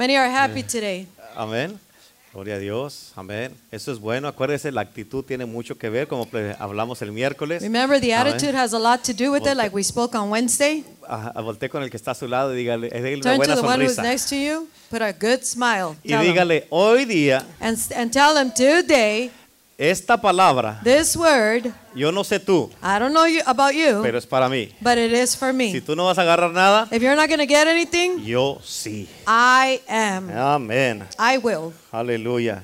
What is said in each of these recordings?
Many are happy today. Amén. Gloria a Dios. Amén. Eso es bueno. Acuérdese, la actitud tiene mucho que ver, como hablamos el miércoles. Remember, the Amén. attitude has a lot to do with it, like we spoke on Wednesday. Ah, voltee con el que está a su lado y dígale, eh, déle una Turn to the one who's sonrisa. next to you, put a good smile. Y Tell 'em. dígale, hoy día, And, and tell them today, esta palabra, this word, yo no sé tú, I don't know you, about you, pero es para mí. but it is for Si me. tú no vas a agarrar nada, If you're not going to get anything, yo sí. I am. Amén. I will. Aleluya.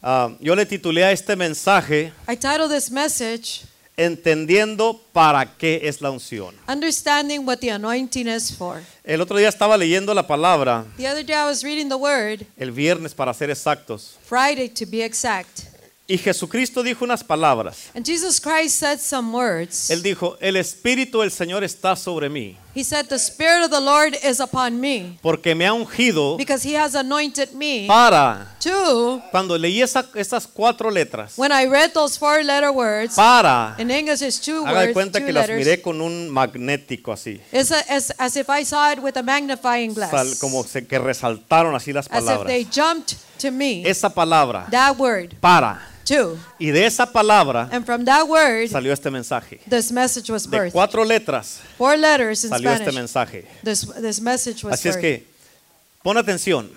Ah, yo le titulé a este mensaje I title this message, Entendiendo para qué es la unción. Understanding What the Anointing is For. El otro día estaba leyendo la palabra, The other day I was reading the word, el viernes para ser exactos, Friday to be exact. Y Jesucristo dijo unas palabras. And Jesus Christ said some words. Él dijo, el Espíritu del Señor está sobre mí, He said, The Spirit of the Lord is upon me porque me ha ungido because He has anointed me para, to. cuando leí esa- esas cuatro letras, When I read those four letter words, para, in English it's two haga words, cuenta two que las miré con un magnético así, It's a, as, as if I saw it with a magnifying glass. sal- como se- que resaltaron así las as if palabras. they jumped to me. Esa palabra, that word, para, too. y de esa palabra And from that word, salió este mensaje. this message was De birthed. cuatro letras Four letters in salió este mensaje. This, this message was Así es que, pon atención.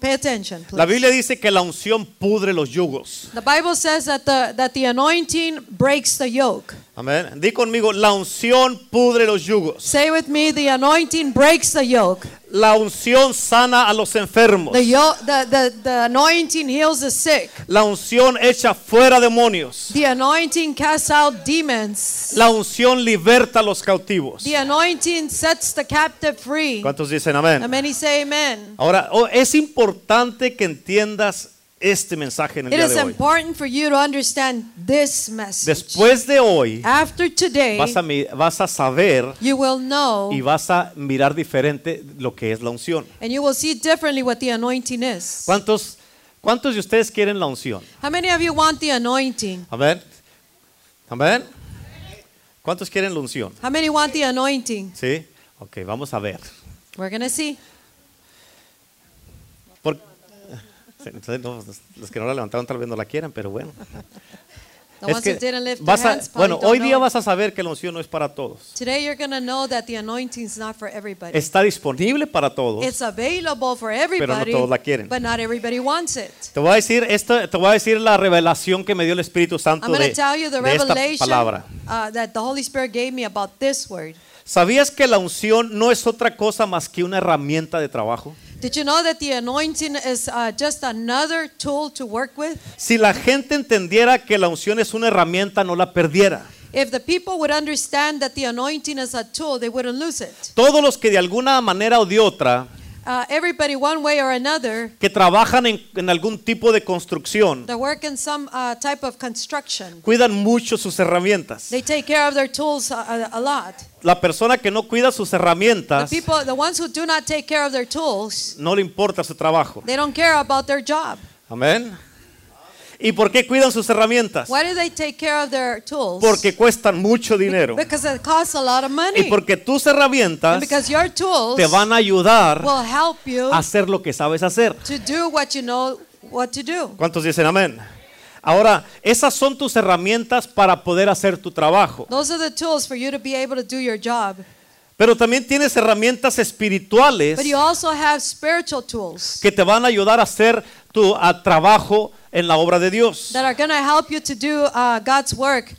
Pay attention, please. La Biblia dice que la unción pudre los yugos. the Bible says that the, that the anointing breaks the yoke. Amén. Di conmigo, la unción pudre los yugos. Say with me, the anointing breaks the yoke. La unción sana a los enfermos. The, yo- the, the, the anointing heals the sick. La unción echa fuera demonios. The anointing casts out demons. La unción liberta a los cautivos. The anointing sets the captive free. ¿Cuántos dicen amén? And many say amen. Ahora, oh, es importante que entiendas este mensaje en el It día is de hoy. important for you to understand this message. Después de hoy, After today, vas a, mi- vas a saber you will know y vas a mirar diferente lo que es la unción. and you will see differently what the anointing is. ¿Cuántos, cuántos de ustedes quieren la unción? How many of you want the anointing? Amén. Amén. ¿Cuántos quieren la unción? How many want the anointing? Sí. Ok, vamos a ver. We're going to see. Por- Sí, entonces, no, los que no la levantaron tal vez no la quieran, pero bueno. The Es que vas a- hands bueno, hoy día vas a saber que la unción no es para todos. Today you're going to know that the anointing is not for everybody. Está disponible para todos. It's available for everybody, todos la quieren. but not everybody wants it. Te voy a decir esto, te voy a decir la revelación que me dio el Espíritu Santo I'm de, to tell you the de esta revelation palabra. uh, that the Holy Spirit gave me about this word. ¿Sabías que la unción no es otra cosa más que una herramienta de trabajo? Did you know that the anointing is uh, just another tool to work with? Si la gente entendiera que la unción es una herramienta, no la perdiera. If the people would understand that the anointing is a tool, they wouldn't lose it. Todos los que de alguna manera o de otra Uh, everybody, one way or another, que trabajan en, en algún tipo de construcción, that work in some uh, type of construction, cuidan mucho sus herramientas. they take care of their tools a, lot. La persona que no cuida sus The herramientas, people, the ones who do not take care of their tools, no le importa su trabajo. they don't care about their job. Amén. ¿Y por qué cuidan sus herramientas? Why do they take care of their tools? Porque cuestan mucho dinero. Because it costs a lot of money. Y porque tus and herramientas because your tools te van a ayudar will help you a hacer lo que sabes hacer. to do what you know what to do. ¿Cuántos dicen amén? Ahora, esas son tus herramientas para poder hacer tu trabajo. Those are the tools for you to be able to do your job. Pero también tienes herramientas espirituales But you also have spiritual tools que te van a ayudar a hacer tu a, trabajo en la obra de Dios. that are going to help you to do uh, God's work.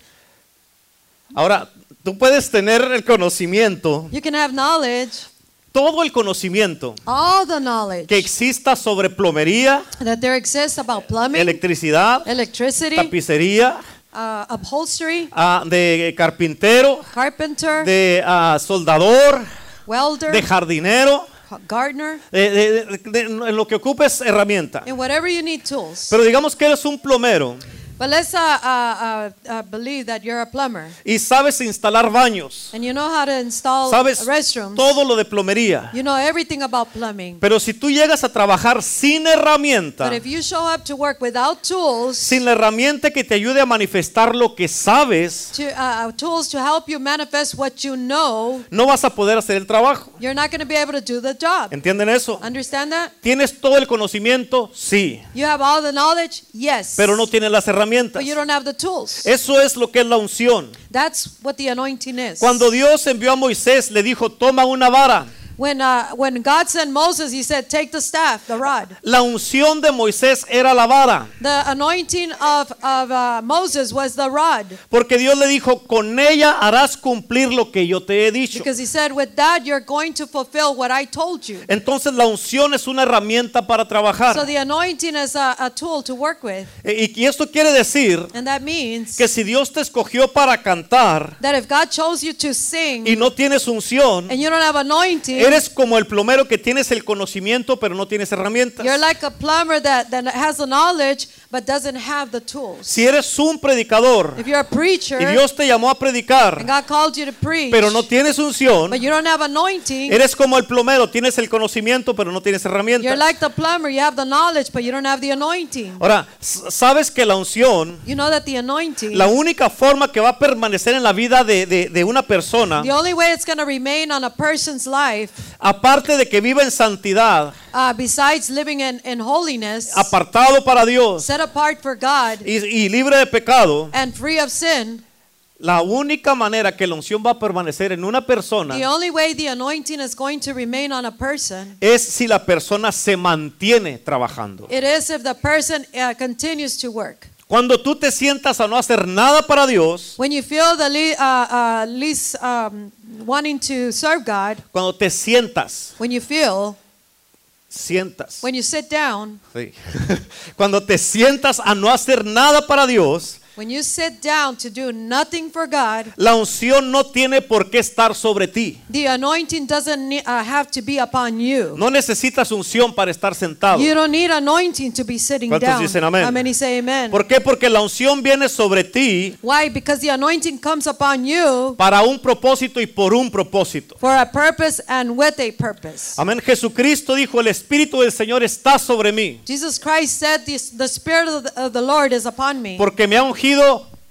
Ahora, tú puedes tener el conocimiento, You can have knowledge, todo el conocimiento all the knowledge que exista sobre plomería, that there exists about plumbing, electricidad, electricity, tapicería, uh, upholstery, ah, de carpintero, carpenter, de ah, soldador, welder, de jardinero, gardener, de, de- de- de- en lo que ocupes herramienta. and whatever you need tools. Pero digamos que eres un plomero But let's uh, uh, uh, uh, believe that you're a plumber y sabes instalar baños, and you know how to install sabes restrooms. todo lo de plomería. You know everything about plumbing. Pero si tú llegas a trabajar sin herramienta, But if you show up to work without tools, sin la herramienta que te ayude a manifestar lo que sabes, to, uh, tools to help you manifest what you know, no vas a poder hacer el trabajo. you're not going to be able to do the job. ¿Entienden eso? Understand that? ¿Tienes todo el conocimiento? Sí, You have all the knowledge? Yes. pero no tienes las herramientas. But you don't have the tools. Eso es lo que es la unción. That's what the anointing is. Cuando Dios envió a Moisés, le dijo, toma una vara. When, uh, when God sent Moses, he said, Take the staff, the rod. La unción de Moisés era la vara, The anointing of, of uh, Moses was the rod. porque Dios le dijo, con ella harás cumplir lo que yo te he dicho. Because he said, With that, you're going to fulfill what I told you. Entonces la unción es una herramienta para So trabajar. the anointing is a, a tool to work with. E- Y esto quiere decir And that means que si Dios te escogió para cantar that if God chose you to sing y no tienes unción, and you don't have anointing, eres como el plomero que tienes el conocimiento pero no tienes herramientas. you're like a plumber that, that has the knowledge but doesn't have the tools. Si eres un predicador If you're a preacher y Dios te llamó a predicar, and God called you to preach, pero no tienes unción, but you don't have anointing, eres como el plomero, tienes el conocimiento pero no tienes you're herramientas. like the plumber. You have the knowledge, but you don't have the anointing. Ahora, sabes que la unción, You know that the anointing, la única forma que va a permanecer en la vida de, de- de una persona, the only way it's going to remain on a person's life, aparte de que viva en santidad, uh, besides living in, in holiness, apartado para Dios set apart for God, y, y libre de pecado, and free of sin, la única manera que la unción va a permanecer en una persona the only way the anointing is going to remain on a person, es si la persona se mantiene trabajando. it is if the person uh, continues to work. Cuando tú te sientas a no hacer nada para Dios, When you feel the le- uh, uh, least um, wanting to serve God, cuando te sientas, when you feel, sientas, when you sit down, sí. cuando te sientas a no hacer nada para Dios, when you sit down to do nothing for God, la unción no tiene por qué estar sobre ti. the anointing doesn't uh, have to be upon you. No necesitas unción para estar sentado. You don't need anointing to be sitting ¿Cuántos down. dicen amén? How many say amen? ¿Por qué? Porque la unción viene sobre ti Why? Because the anointing comes upon you para un propósito y por un propósito. for a purpose and with a purpose. Amén. Jesucristo dijo, el Espíritu del Señor está sobre mí, Jesus Christ said, this, The Spirit of the, of the Lord is upon me porque me ha ungido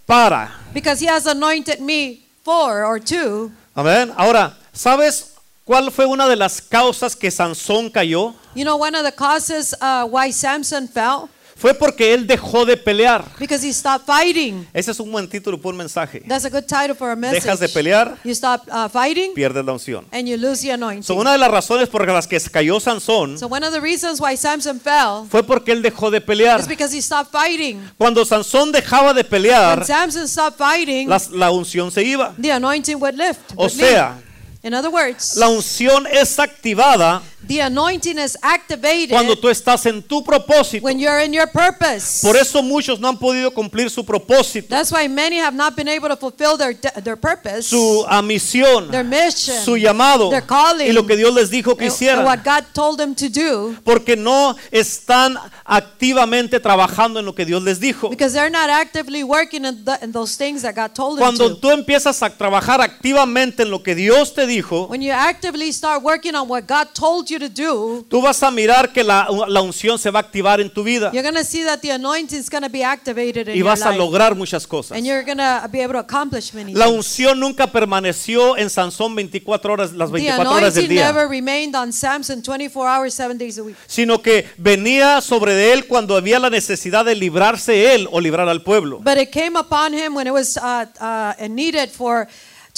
para. because He has anointed me for or to. Amén. Ahora, ¿sabes cuál fue una de las causas que Sansón cayó? You know, one of the causes uh, why Samson fell? Fue porque él dejó de pelear. Because he stopped fighting. Ese es un buen título por un mensaje. That's a good title for a message. Dejas de pelear, You stop uh, fighting pierdes la unción. and you lose the anointing. So, una de las razones por las que cayó Sansón So one of the reasons why Samson fell fue porque él dejó de pelear. is because he stopped fighting. Cuando Sansón dejaba de pelear, When Samson stopped fighting, las- la unción se iba. the anointing would lift. O sea, in other words, la unción es activada the anointing is activated cuando tú estás en tu propósito. when you're in your purpose. Por eso muchos no han podido cumplir su propósito, That's why many have not been able to fulfill their their purpose, su misión, their mission, su llamado their calling, y lo que Dios les dijo que and- and hicieran. what God told them to do, Porque no están activamente trabajando en lo que Dios les dijo. because they're not actively working in, the, in those things that God told them Cuando to. tú empiezas a trabajar activamente en lo que Dios te dijo, When you actively start working on what God told you to do, tú vas a mirar que la, la unción se va a activar en tu vida you're going to see that the anointing is going to be activated in y your vas a life. lograr muchas cosas. And you're going to be able to accomplish many La unción nunca permaneció en Sansón 24 horas, las The 24 horas del anointing día, never remained on Samson 24 hours, 7 days a week. sino que venía sobre de él cuando había la necesidad de librarse él o librar al pueblo. But it came upon him when it was uh, uh, needed for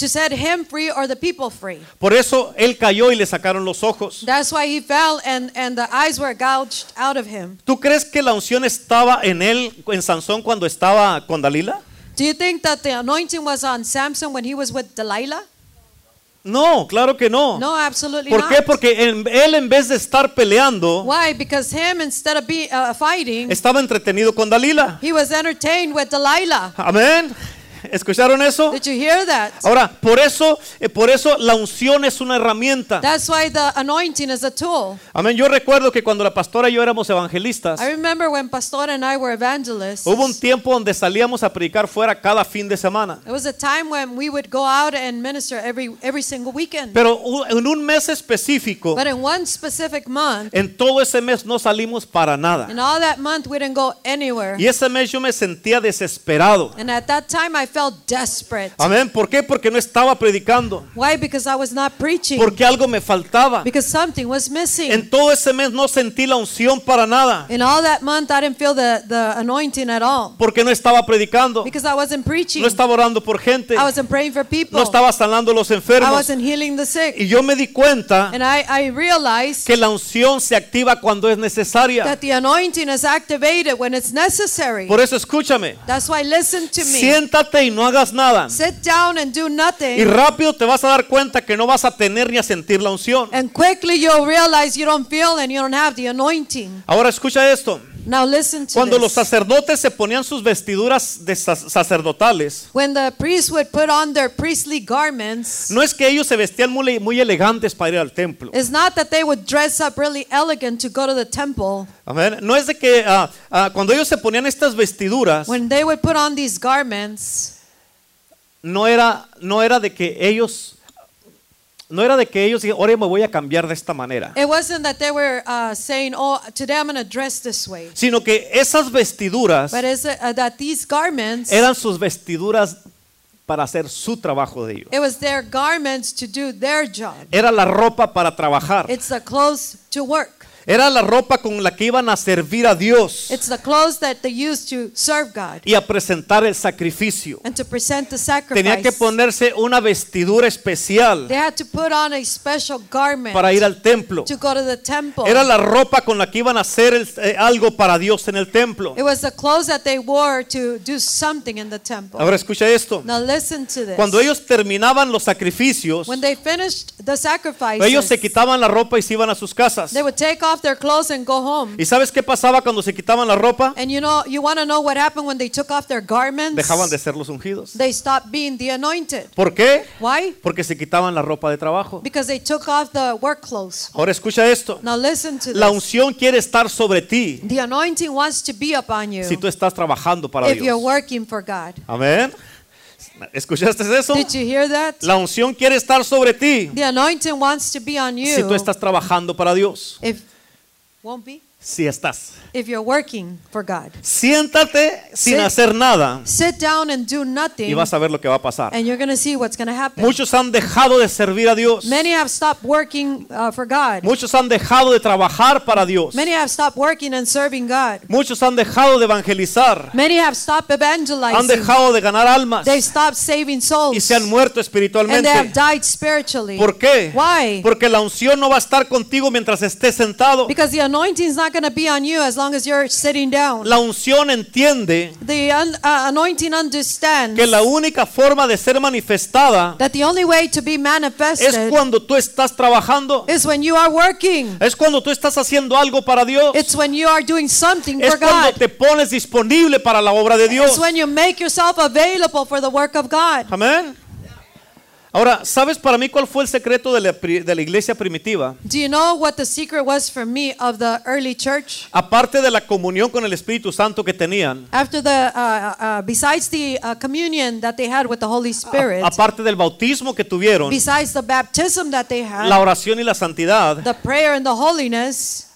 to set him free or the people free. Por eso él cayó y le sacaron los ojos. That's why he fell and, and the eyes were gouged out of him. ¿Tú crees que la unción estaba en él, en Sansón, cuando estaba con Dalila? Do you think that the anointing was on Samson when he was with Delilah? No, claro que no. No, absolutely ¿Por not. qué? Porque en- él en vez de estar peleando, Why? Because him, instead of be, uh, fighting, estaba entretenido con Dalila. he was entertained with Delilah. Amén. ¿Escucharon eso? Did you hear that? Ahora, por eso, eh, por eso la unción es una herramienta. That's why the anointing is a tool. Amén. Yo recuerdo que cuando la pastora y yo éramos evangelistas, I remember when Pastor and I were evangelists. hubo un tiempo donde salíamos a predicar fuera cada fin de semana. It was a time when we would go out and minister every every single weekend. Pero en un mes específico, But in one specific month, en todo ese mes no salimos para nada. in all that month, we didn't go anywhere. Y ese mes yo me sentía desesperado. And at that time, I felt desperate. Amén. ¿Por qué? Porque no estaba predicando. Why? Because I was not preaching. Porque algo me faltaba. Because something was missing. En todo ese mes no sentí la unción para nada. In all that month, I didn't feel the, the anointing at all. Porque no estaba predicando. Because I wasn't preaching. No estaba orando por gente. I wasn't praying for people. No estaba sanando a los I enfermos. wasn't healing the sick. Y yo me di cuenta And I, I realized que la unción se activa cuando es necesaria. that the anointing is activated when it's necessary. Por eso escúchame. That's why listen to me. Siéntate y no hagas nada. Sit down and do Y nothing. rápido te vas a dar cuenta que no vas a tener ni a sentir la unción. And quickly you'll realize you don't feel and you don't have the anointing. Ahora escucha esto. Now listen to Cuando los this. sacerdotes se ponían sus vestiduras de sac- sacerdotales, When the priests would put on their priestly garments, no es que ellos se vestían muy, muy elegantes para ir al templo. it's not that they would dress up really elegant to go to the temple. Amén. No es de que ah, ah, cuando ellos se ponían estas vestiduras, When they would put on these garments, no era, no era de que ellos, no era de que ellos dijeran, ahora me voy a cambiar de esta manera, it wasn't that they were uh, saying, "Oh, today I'm going to dress this way," sino que esas vestiduras but it's uh, that these garments, eran sus vestiduras para hacer su trabajo de ellos. it was their garments to do their job. Era la ropa para trabajar. It's the clothes to work. Era la ropa con la que iban a servir a Dios It's the clothes that they used to serve God y a presentar el sacrificio. and to present the Tenía que ponerse una vestidura especial They had to put on a special garment para ir al templo. to go to the temple. Era la ropa con la que iban a hacer el- eh, algo para Dios en el templo. It was the clothes that they wore to do something in the temple. Ahora escucha esto. Now listen to this. Cuando ellos terminaban los sacrificios, when they finished the sacrifices, ellos se quitaban la ropa y se iban a sus casas. they would take off their clothes and go home. ¿Y sabes qué pasaba cuando se quitaban la ropa? And you know, you want to know what happened when they took off their garments? Dejaban de ser los ungidos. They stopped being the anointed. ¿Por qué? Why? Porque se quitaban la ropa de trabajo. Because they took off the work clothes. Ahora escucha esto. Now listen to La this. unción quiere estar sobre ti The anointing wants to be upon you si tú estás trabajando para if you're Dios. working for God. Amén. ¿Escuchaste eso? Did you hear that? La unción quiere estar sobre ti The anointing wants to be on you. si tú estás trabajando para Dios. If won't be Si estás. if you're working for God. Siéntate sin Sit- hacer nada Sit down and do y nothing, vas a ver lo que va a pasar. and you're see what's happen. Muchos han dejado de servir a Dios. Many have stopped working uh, for God. Muchos han dejado de trabajar para Dios. Many have stopped working and serving God. Muchos han dejado de evangelizar. Many have stopped Han evangelizing. dejado de ganar almas They stopped saving y souls. se han muerto And they have espiritualmente. died spiritually. ¿Por qué? Why? Porque la unción no va a estar contigo mientras estés sentado. Because the anointing is not going to be on you as long as you're sitting down. La unción entiende The un- uh, anointing understands que la única forma de ser manifestada that the only way to be es manifested cuando tú estás trabajando. is when you are working. Es cuando tú estás haciendo algo para Dios. It's when you are doing something Es for cuando God. te pones disponible para la obra de Dios. It's when you make yourself available for the work of God. Amén. Ahora, ¿sabes para mí cuál fue el secreto de la, de la iglesia primitiva? Do you know what the secret was for me of the early church? Aparte de la comunión con el Espíritu Santo que tenían, After the, uh, uh, besides the uh, communion that they had with the Holy Spirit, a- aparte del bautismo que tuvieron, besides the baptism that they la had, oración y la santidad, the prayer and the holiness,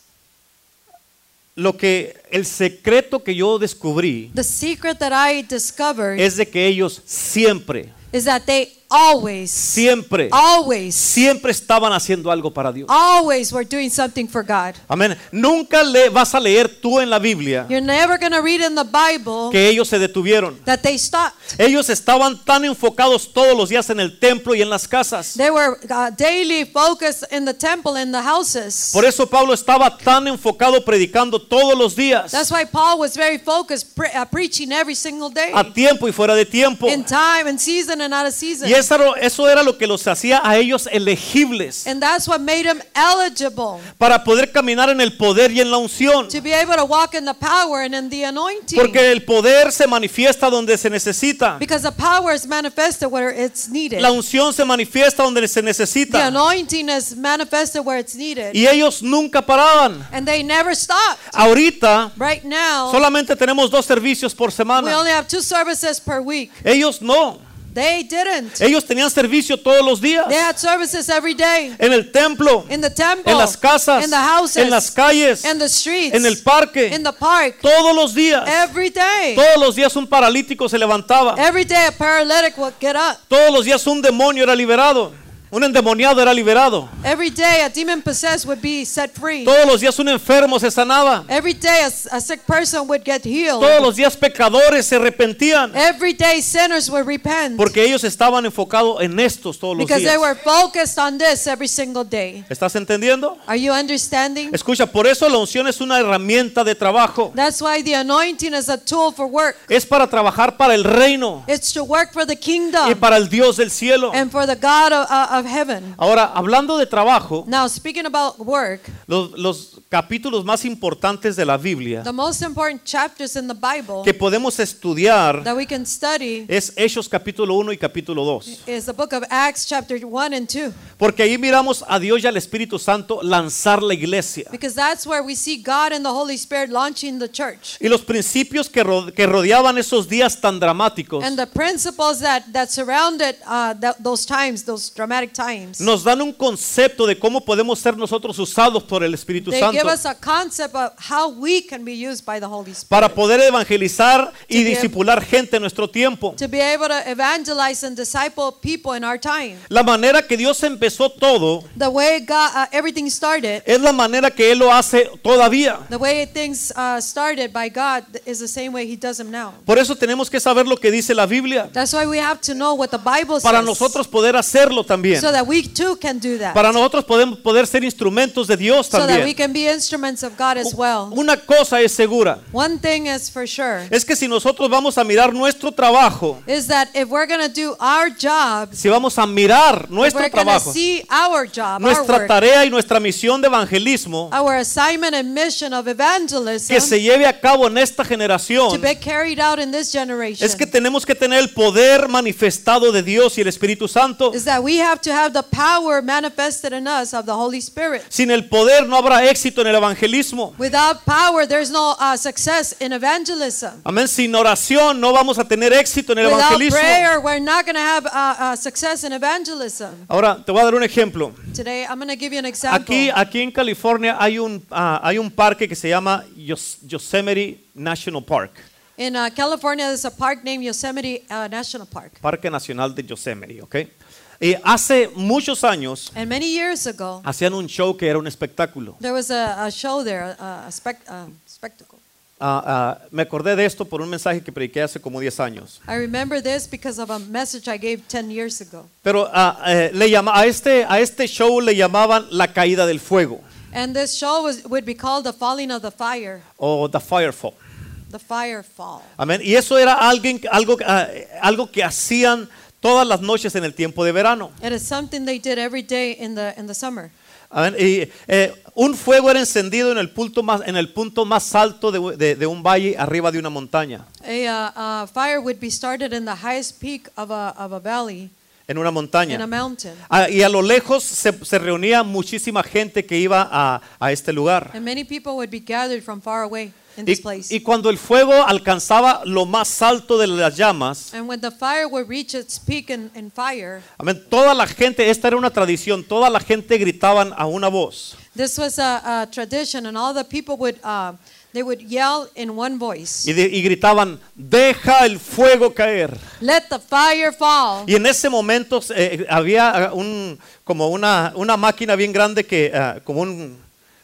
lo que el secreto que yo descubrí the secret that I discovered es de que ellos siempre, is that they always, siempre, always, siempre estaban haciendo algo para Dios. always were doing something for God. Amén. Nunca le vas a leer tú en la Biblia You're never to read in the Bible que ellos se detuvieron. that they stopped. Ellos estaban tan enfocados todos los días en el templo y en las casas. They were uh, daily focused in the temple, in the houses. Por eso Pablo estaba tan enfocado predicando todos los días, That's why Paul was very focused, pre- uh, preaching every single day, a tiempo y fuera de tiempo. in time and season and out of season. Y eso, era- eso era lo que los hacía a ellos elegibles And that's what made them eligible para poder caminar en el poder y en la unción. to be able to walk in the power and in the anointing. Porque el poder se manifiesta donde se necesita. because the power is manifested where it's needed. La unción se manifiesta donde se the necesita. anointing is manifested where it's needed. Y ellos nunca paraban. and they never stopped. Ahorita Right now, solamente tenemos dos servicios por we semana. only have two services per week. Ellos no. They didn't. Ellos tenían servicio todos los días. They had services every day En el templo, in the temple, en las casas, in the houses, en las calles, in the streets, en el parque. in the park, Todos los días. every day. Todos los días un paralítico se levantaba. Every day a paralytic would get up. Todos los días un demonio era liberado. Un endemoniado era liberado. Every day a demon possessed would be set free. Todos los días un enfermo se sanaba. Every day a, a sick person would get healed. Todos los días pecadores se arrepentían. Every day sinners would repent Porque ellos estaban enfocados en estos todos los because they días. were focused on this every single day. ¿Estás entendiendo? Are you understanding? Escucha, por eso la unción es una herramienta de trabajo. That's why the anointing is a tool for work. Es para trabajar para el reino It's to work for the y kingdom para el Dios del cielo. and for the God of, of heaven. Ahora, hablando de trabajo, Now, speaking about work, los, los capítulos más importantes de la Biblia the most important chapters in the Bible que podemos estudiar that we can study es Hechos capítulo 1 y capítulo 2. is the book of Acts, chapter 1 and 2. Porque ahí miramos a Dios y al Espíritu Santo lanzar la iglesia. Because that's where we see God and the Holy Spirit launching the church. Y los principios que, ro- que rodeaban esos días tan dramáticos And the principles that, that surrounded uh, those times, those dramatic times, nos dan un concepto de cómo podemos ser nosotros usados por el Espíritu they Santo give us a concept of how we can be used by the Holy Spirit. para poder evangelizar y To be- discipular gente en nuestro tiempo. to be able to evangelize and disciple people in our time. La manera que Dios empezó todo The way God, uh, everything started, es la manera que Él lo hace todavía. the way things uh, started by God is the same way He does them now. Por eso tenemos que saber lo que dice la Biblia That's why we have to know what the Bible para says, nosotros poder hacerlo también. So that we too can do that, Para nosotros podemos poder ser instrumentos de Dios so that we can be instruments of God as well. Una cosa es segura, One thing is for sure es que si nosotros vamos a mirar nuestro trabajo, is that if we're gonna do our job, si vamos a mirar nuestro trabajo, see our job, our nuestra work, tarea y nuestra misión de evangelismo our assignment and mission of evangelism que se lleve a cabo en esta to generación, be carried out in this generation. es que tenemos que tener el poder manifestado de Dios y el Espíritu Santo. is that we have to have the power manifested in us of the Holy Spirit. Sin el poder no habrá éxito en el evangelismo. Without power, there's no uh, success in evangelism. Amén. Sin oración no vamos a tener éxito en el Without evangelismo. prayer, we're not going to have uh, uh, success in evangelism. Ahora te voy a dar un ejemplo. Today, I'm going to give you an example. Aquí, aquí en California hay un, ah, hay un parque que se llama Yos- Yosemite National Park. In uh, California, there's a park named Yosemite uh, National Park. Parque Nacional de Yosemite, ¿ok? Hace muchos años And many years ago, hacían un show que era un espectáculo. there was a, a show there, a, a spec, uh, spectacle. Ah, ah, me acordé de esto por un mensaje que prediqué hace como 10 años. I remember this because of a message I gave 10 years ago. Pero ah, eh, le llama, a, este, a este show le llamaban la caída del fuego And this show was, would be called The Falling of the Fire, o The Firefall. The Fire Fall. Amén. Y eso era alguien, algo, ah, algo que hacían todas las noches en el tiempo de verano. It is something they did every day in the, in the summer. Amén. Y eh, un fuego era encendido en el punto más, en el punto más alto de, de- de un valle arriba de una montaña. A uh, fire would be started in the highest peak of a, of a valley En una in a montaña. mountain. Ah, y a lo lejos se, se reunía muchísima gente que iba a, a este lugar. And many people would be gathered from far away Y, y cuando el fuego alcanzaba lo más alto de las llamas, And when the fire would reach its peak in, in fire, amén, toda la gente, esta era una tradición, toda la gente gritaban a una voz. this was a, a tradition, and all the people would uh, they would yell in one voice, Y, de- y gritaban, deja el fuego caer. "Let the fire fall!" Y en ese momento eh, había ah, un, como una, una máquina bien grande que, ah, como un,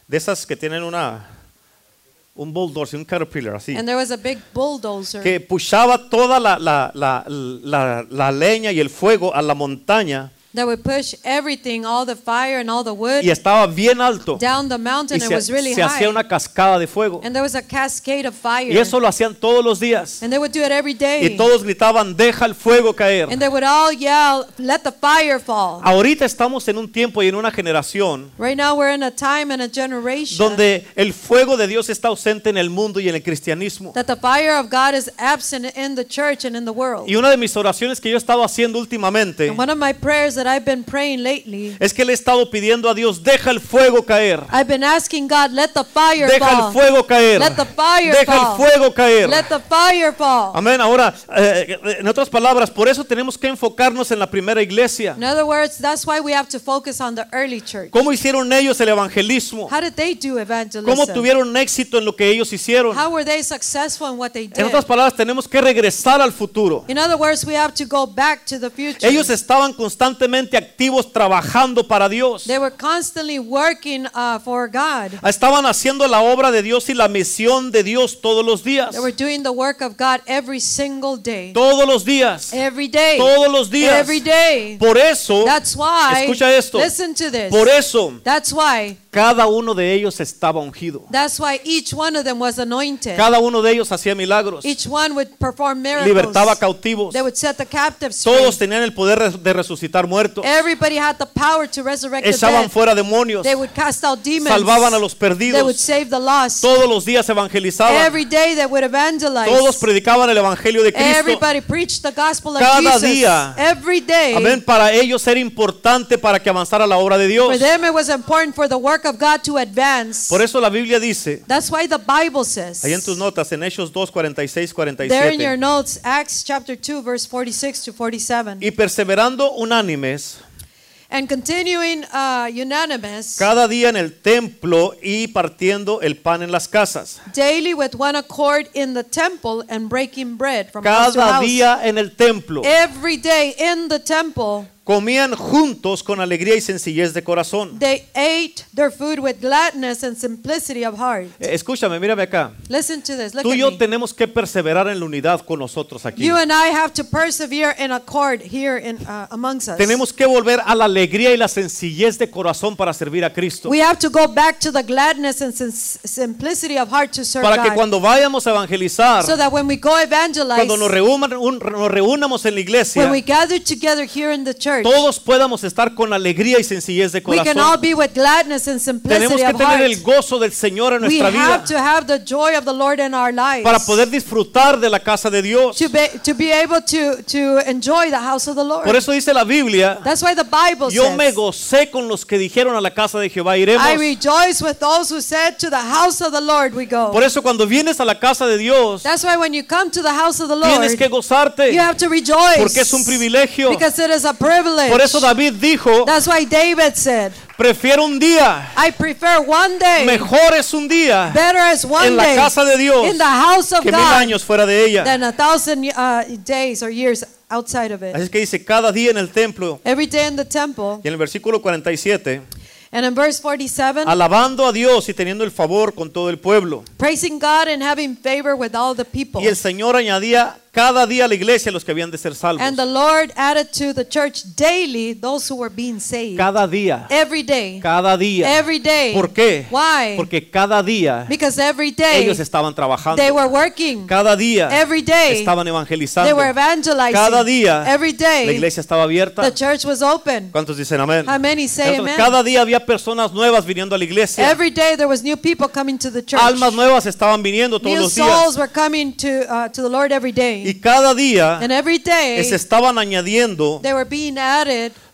de esas que tienen una, un bulldozer, un caterpillar así, And there was a big bulldozer que pushaba toda la, la, la, la, la leña y el fuego a la montaña that would push everything, all the fire and all the wood, y estaba bien alto down the mountain. y It se, was really se hacía high. una cascada de fuego. And there was a cascade of fire. Y eso lo hacían todos los días. And they would do it every day. Y todos gritaban, deja el fuego caer. And they would all yell, let the fire fall. Ahorita estamos en un tiempo y en una generación Right now we're in a time and a generation donde el fuego de Dios está ausente en el mundo y en el cristianismo. that the fire of God is absent in the church and in the world. Y una de mis oraciones que yo he estado haciendo últimamente And one of my prayers that I've been praying lately, es que le he estado pidiendo a Dios, deja el fuego caer. I've been asking God, let the fire Deja el fall. fuego caer. Let the fire Deja fall. el fuego caer. Let the fire fall. Amén. Ahora, eh, en otras palabras, por eso tenemos que enfocarnos en la primera iglesia. In other words, that's why we have to focus on the early church. ¿Cómo hicieron ellos el evangelismo? How did they do ¿Cómo evangelism? tuvieron éxito en lo que ellos hicieron? How were they successful in what they En did? otras palabras, tenemos que regresar al futuro. In other words, we have to go back to the future. Ellos estaban constantemente activos trabajando para Dios. They were constantly working uh, for God. Estaban haciendo la obra de Dios y la misión de Dios todos los días. They were doing the work of God every single day. Todos los días. Every day. Todos los días. Every day. Por eso, That's why. escucha esto. Listen to this. Por eso, That's why. Cada uno de ellos estaba ungido. That's why each one of them was anointed. Cada uno de ellos hacía milagros. Each one would perform miracles. Libertaba cautivos. They would set the captives free. Todos tenían el poder de- resucitar muertos. Everybody had the power to resurrect the Echaban dead. fuera demonios. They would cast out demons. Salvaban a los They would perdidos. save the lost. Todos los días evangelizaban. Every day they would evangelize. Todos predicaban el evangelio de Cristo. Everybody preached the gospel of Cada Jesus. día. Every day. Amén. Para ellos era importante para que avanzara la obra de Dios. For them it was important for the work of God to advance. Por eso la Biblia dice, That's why the Bible says. ahí en tus notas, en Hechos 2, 46, There in your 47. notes, Acts chapter 2, verse 46 to 47. Y perseverando unánimes And continuing uh, unanimous, cada día en el templo y partiendo el pan en las casas. daily with one accord in the temple and breaking bread from house to Cada house. día en el templo. Every day in the temple, Comían juntos con alegría y sencillez de corazón. they ate their food with gladness and simplicity of heart. Eh, Escúchame, mírame acá. Listen to this. Look Tú y yo tenemos que perseverar en la unidad con nosotros aquí. You and I have to persevere in accord here in, uh, amongst us. Tenemos que volver a la alegría y la sencillez de corazón para servir a Cristo. We have to go back to the gladness and sim- simplicity of heart to serve Para que God. cuando vayamos a evangelizar, so that when we go evangelize, cuando nos, reúnan- un- nos reunamos en la iglesia, when we gather together here in the church, todos podamos estar con alegría y sencillez de we can all corazón. be with gladness and Tenemos simplicity que of tener el gozo del Señor en We nuestra have vida to have the joy of the Lord in our lives para poder disfrutar de la casa de Dios. to be, to be able to, to enjoy the house of the Lord. Por eso dice la Biblia, That's why the Bible yo me says, gocé con los que dijeron a la casa de Jehová iremos. I rejoice with those who said, to the house of the Lord we go. Por eso cuando vienes a la casa de Dios, That's why when you come to the house of the Lord, tienes que gozarte you have to rejoice porque es un privilegio. because it is a privilege. Por eso David dijo, That's why David said, prefiero un día, I prefer one day, mejor es un día is one en la casa de Dios in the house of que mil God años fuera de ella. than a thousand uh, days or years outside of Así it. es que dice, cada día en el templo, Every day in the temple. y en el versículo 47, And in verse 47, alabando a Dios y teniendo el favor con todo el pueblo. praising God and having favor with all the people. Y el Señor añadía cada día a la iglesia los que habían de ser salvos. And the Lord added to the church daily those who were being saved. Cada día, Every day. cada día. Every day. ¿Por qué? Why? Porque cada día Because every day ellos estaban trabajando. they were working. Cada día Every day estaban they evangelizando. were evangelizing. Cada día Every la day iglesia estaba abierta. the church was open. ¿Cuántos dicen amén? How many say Entonces, amen? cada día había personas nuevas viniendo a la iglesia. Every day there was new people coming to the church. Almas nuevas estaban viniendo todos New los souls días. were coming to uh, to the Lord every day. Y cada día day se estaban añadiendo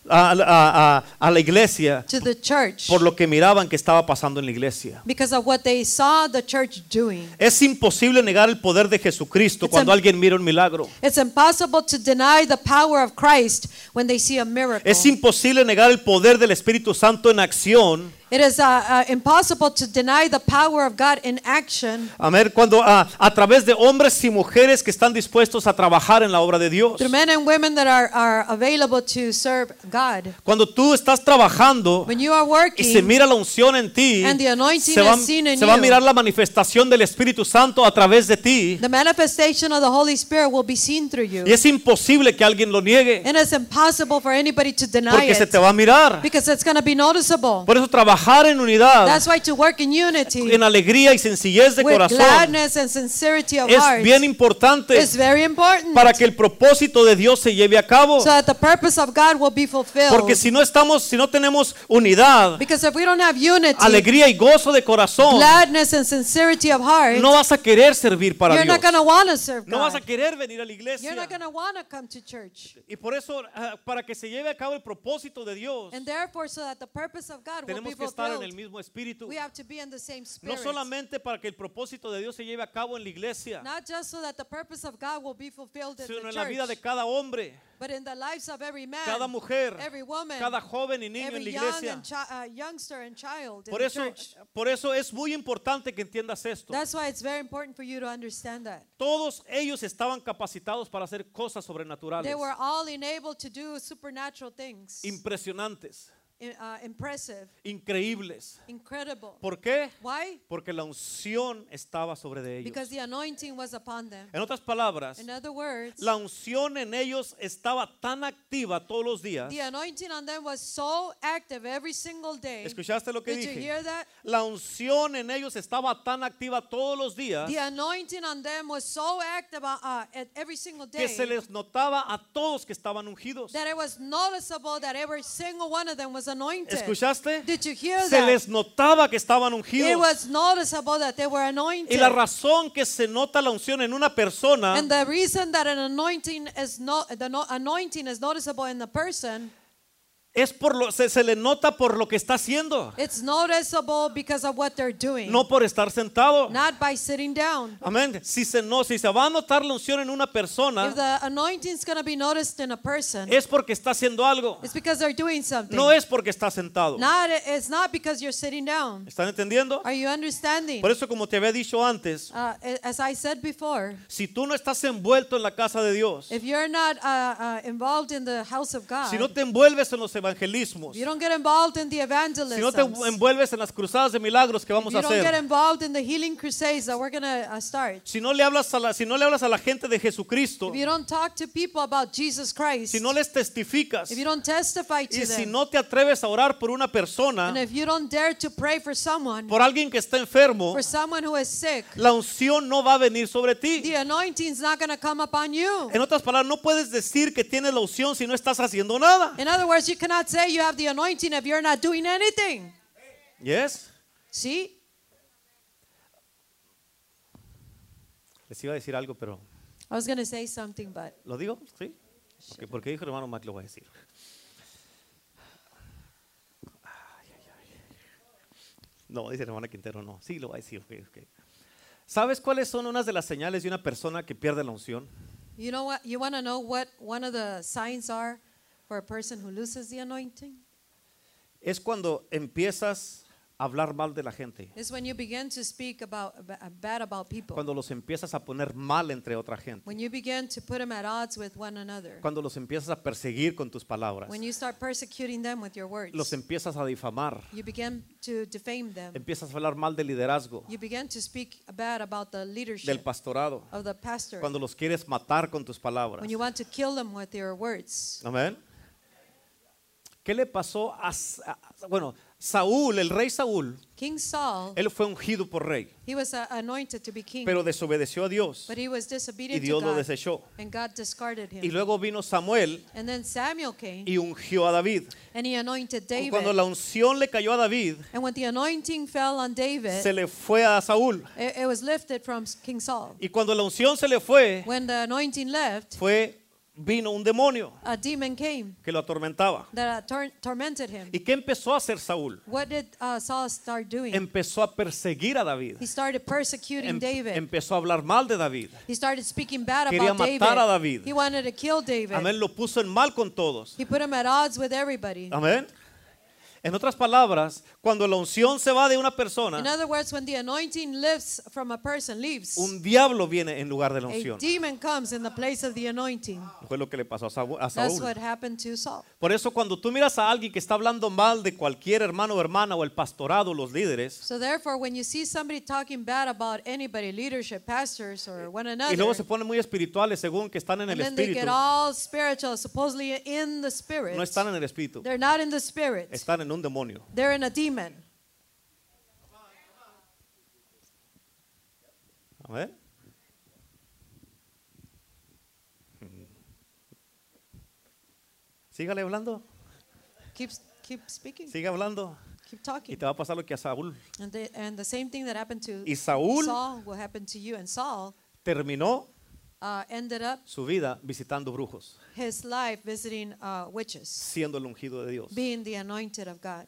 a, a- a- la iglesia to the church por lo que miraban que estaba pasando en la iglesia. because of what they saw the church doing. Es imposible negar el poder de Jesucristo It's cuando alguien mira un milagro. It's impossible to deny the power of Christ when they see a miracle. Es imposible negar el poder del Espíritu Santo en acción It is uh, uh, impossible to deny the power of God in action Amén. Cuando ah, a través de hombres y mujeres que están dispuestos a trabajar en la obra de Dios. through men and women that are, are available to serve God. Cuando tú estás trabajando When you are y se working, mira la unción en ti, And the anointing se va, is seen in se va a mirar la manifestación del Espíritu Santo a través de ti. the manifestation of the Holy Spirit will be seen through you. Y es imposible que alguien lo niegue And it's impossible for anybody to deny porque se it te va a mirar. because it's going to be noticeable. Por eso trabajar en unidad, That's why to work in unity en alegría y sencillez de with corazón gladness and sincerity of es heart bien importante is very important para que el propósito de Dios se lleve a cabo. so that the purpose of God will be fulfilled. Porque si no estamos, si no tenemos unidad, because if we don't have unity, alegría y gozo de corazón, gladness and sincerity of heart, no vas a querer servir para you're Dios. not going to want to serve No vas a God. querer venir a la You're iglesia. not going to want to come to church. Y por eso, ah, para que se lleve a cabo el propósito de Dios, And therefore, so that the purpose of God will be tenemos que estar en el mismo espíritu. we have to be in the same No spirit. solamente para que el propósito de Dios se lleve a cabo en la iglesia, Not just so that the purpose of God will be fulfilled in sino the en la vida de cada hombre, but in the lives of every man, cada mujer, every woman, cada joven y niño en la young iglesia. and uh, youngster and child Por eso, por eso es muy importante que entiendas esto. That's why it's very important for you to understand that. Todos ellos estaban capacitados para hacer cosas sobrenaturales, They were all enabled to do supernatural things, impresionantes, uh, impressive, increíbles. incredible. ¿Por qué? Why? Porque la unción estaba sobre de ellos. Because the anointing was upon them. En otras palabras, In other words, la unción en ellos estaba tan activa todos los días. the anointing on them was so active every single day. ¿Escuchaste lo que Did you dije? hear that? La unción en ellos estaba tan activa todos los días The anointing on them was so active uh, uh, at every single que day se les notaba a todos que estaban ungidos. that it was noticeable that every single one of them was anointed. ¿Escuchaste? Did you hear Se that? les notaba que estaban It ungidos. was noticeable that they were Y anointed. la razón que se nota la unción en una persona And the reason that an anointing is not the no, anointing is noticeable in the person, es por lo se, se le nota por lo que está haciendo, it's noticeable because of what they're doing, no por estar sentado. not by sitting down. Amén. Si se no, si se va a notar la unción en una persona If the anointing is going to be noticed in a person, es porque está haciendo algo. it's because they're doing something. No es porque está sentado. Not it's not because you're sitting down. ¿Están entendiendo? Are you understanding? Por eso como te había dicho antes, Uh, as I said before, si tú no estás envuelto en la casa de Dios, if you're not uh, uh, involved in the house of God, si no te envuelves en los evangelismos, you don't get involved in the si evangelism, no te envuelves en las cruzadas de milagros que vamos a you don't get hacer, involved in the healing crusades that we're going to start, si no le hablas a la, si no le hablas a la gente de Jesucristo, if you don't talk to people about Jesus Christ, si no les testificas if you don't testify to y si them, no te atreves a orar por una persona, and if you don't dare to pray for someone, por alguien que está enfermo, for someone who is sick, la unción no va a venir sobre ti. the anointing's not going to come upon you. En otras palabras, no puedes decir que tienes la unción si no estás haciendo nada. In other words, you cannot say you have the anointing if you're not doing anything. Yes. See? Les iba a decir algo, pero I was going to say something, but ¿lo digo? ¿Sí? Ok, porque dijo el hermano Mac, lo voy a decir. Ay, ay, ay. No, dice el hermano Quintero, no. Sí, lo voy a decir. ok, ok. ¿Sabes cuáles son unas de las señales de una persona que pierde la unción? you know what? You want to know what one of the signs are for a person who loses the anointing? Es cuando empiezas a hablar mal de la gente. Is when you begin to speak about ba- bad about people. Cuando los empiezas a poner mal entre otra gente. When you begin to put them at odds with one another. Cuando los empiezas a perseguir con tus palabras. When you start persecuting them with your words. Los empiezas a difamar. You begin to defame them. Empiezas a hablar mal del liderazgo, You begin to speak bad about the del leadership pastorado. of the pastor. Cuando los quieres matar con tus palabras. When you want to kill them with your words. Amén. ¿Qué le pasó a, bueno, Saúl, el rey Saúl, King Saul, él fue ungido por rey, he was uh, anointed to be king, pero desobedeció a Dios but he was y disobedient to Dios lo God, desechó. and God discarded him. Y luego vino Samuel And then Samuel came, y ungió a David. and he anointed Y David. cuando la unción le cayó a David, And when the anointing fell on David, se le fue a Saúl. it, it was lifted from King Saul. Y cuando la unción se le fue, When the anointing left, fue vino un demonio a demon came que lo atormentaba. that tor- tormented him. ¿Y qué empezó a hacer Saúl? What did uh, Saul start doing? Empezó a perseguir a David. He started persecuting Em- David. empezó a hablar mal de David. He started speaking bad Quería about David. matar a David. He wanted to kill David. Amén, lo puso en mal con todos. He put him at odds with everybody. Amén. En otras palabras, cuando la unción se va de una In persona, other words, when the anointing lifts from a person, leaves, un diablo viene en lugar de la a unción. demon comes in the place of the anointing. Fue lo que le pasó a Saúl- a That's Saúl. what happened to Saul. Por eso cuando tú miras a alguien que está hablando mal de cualquier hermano o hermana o el pastorado, los líderes, So therefore, when you see somebody talking bad about anybody, leadership, pastors, or one y another, luego se ponen muy espirituales según que están en and el then they espíritu, get all spiritual, supposedly in the spirit, no están en el espíritu, they're not in the spirit. están en un demonio. They're in a demon. A ver. Sígale hablando, Keep, keep speaking, sigue hablando keep y talking. te va a pasar lo que a Saúl And the, and the same thing that happened to Y Saúl- Saul will happen to you. And Saul terminó uh, ended up su vida visitando brujos, his life visiting uh, witches, siendo el ungido de Dios. being the anointed of God.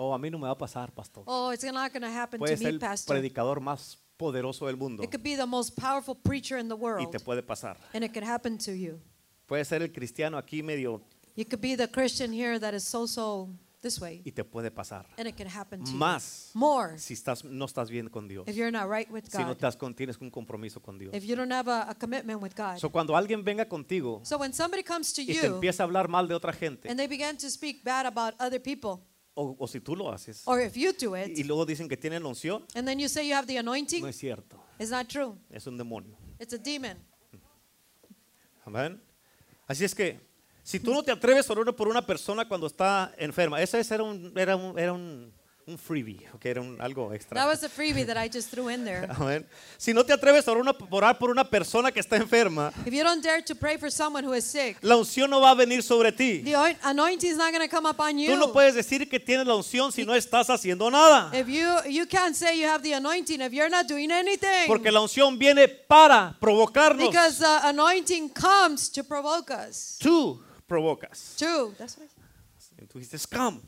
Oh, a mí no me va a pasar, pastor. Oh, it's not going to happen Puede to ser me, el Pastor. predicador más poderoso del mundo It could be the most powerful preacher in the y world, te puede pasar. and it could happen to you. Puede ser el cristiano aquí medio You could be the Christian here that is so so this way, y te puede pasar. and it can happen to Más you. More si estás, no estás bien con Dios. if you're not right with Si no God, te has con- tienes un compromiso con Dios. if you don't have a, a commitment with God. So, cuando alguien venga contigo So when somebody comes to y te you empieza a hablar mal de otra gente, and they begin to speak bad about other people, o, o si tú lo haces, or if you do y it, luego dicen que tienen unción, and then you say you have the anointing, no es cierto. it's not true. Es un demonio. It's a demon. Amén. Así es que, si tú no te atreves a orar por una persona cuando está enferma, ese era un, era un, era un, un freebie, ok, era un, algo extra. That was a freebie that I just threw in there. Amén. Si no te atreves a orar, por una persona que está enferma, If you don't dare to pray for someone who is sick, la unción no va a venir sobre ti. the oin- anointing is not going to come upon Tú no you. puedes decir que tienes la unción si no estás haciendo nada. If you you can't say you have the anointing if you're not doing anything. Porque la unción viene para provocarnos. Because the anointing comes to provoke us. Tú provocas. True. That's what I said. Tú come.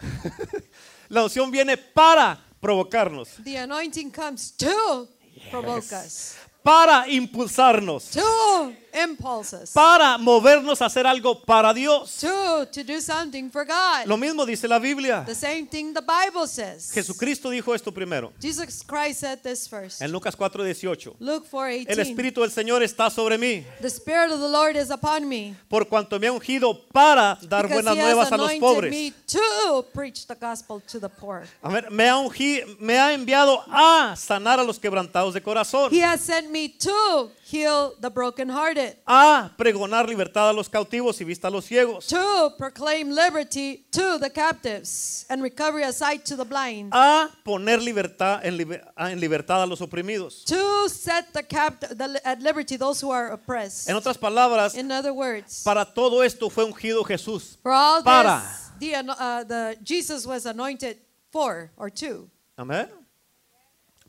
la unción viene para provocarnos, The anointing comes to provoke us. para impulsarnos, To impulse us. para movernos a hacer algo para Dios. To to do something for God. Lo mismo dice la Biblia. The same thing the Bible says. Jesucristo dijo esto primero. Jesus Christ said this first. En Lucas 4:18. Luke El 4:18. Espíritu del Señor está sobre mí, The Spirit of the Lord is upon me. por cuanto me ha ungido para dar Because buenas nuevas a los pobres. me to preach the gospel to the poor. A ver, me ha, ungi- me ha enviado a sanar a los quebrantados de corazón, He has sent me to heal the brokenhearted, a pregonar libertad a los cautivos y vista a los ciegos, to proclaim liberty to the captives and recovery of sight to the blind, a poner libertad en, liber- en libertad a los oprimidos. to set the the, at liberty those who are oppressed. En otras palabras, In other words, para todo esto fue ungido Jesús. for all para. this, the, uh, the Jesus was anointed for or to Amén.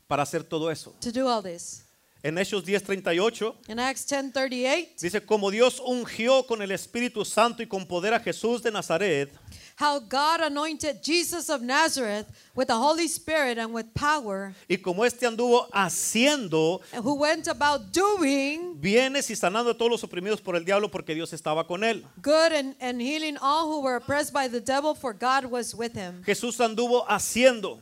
Para hacer todo eso. to do all this. En Hechos 10:38 In Acts 10:38, dice, como Dios ungió con el Espíritu Santo y con poder a Jesús de Nazaret, how God anointed Jesus of Nazareth with the Holy Spirit and with power, y como éste anduvo haciendo and who went about doing bienes y sanando a todos los oprimidos por el diablo porque Dios estaba con él. good and, and healing all who were oppressed by the devil, for God was with him. Jesús anduvo haciendo,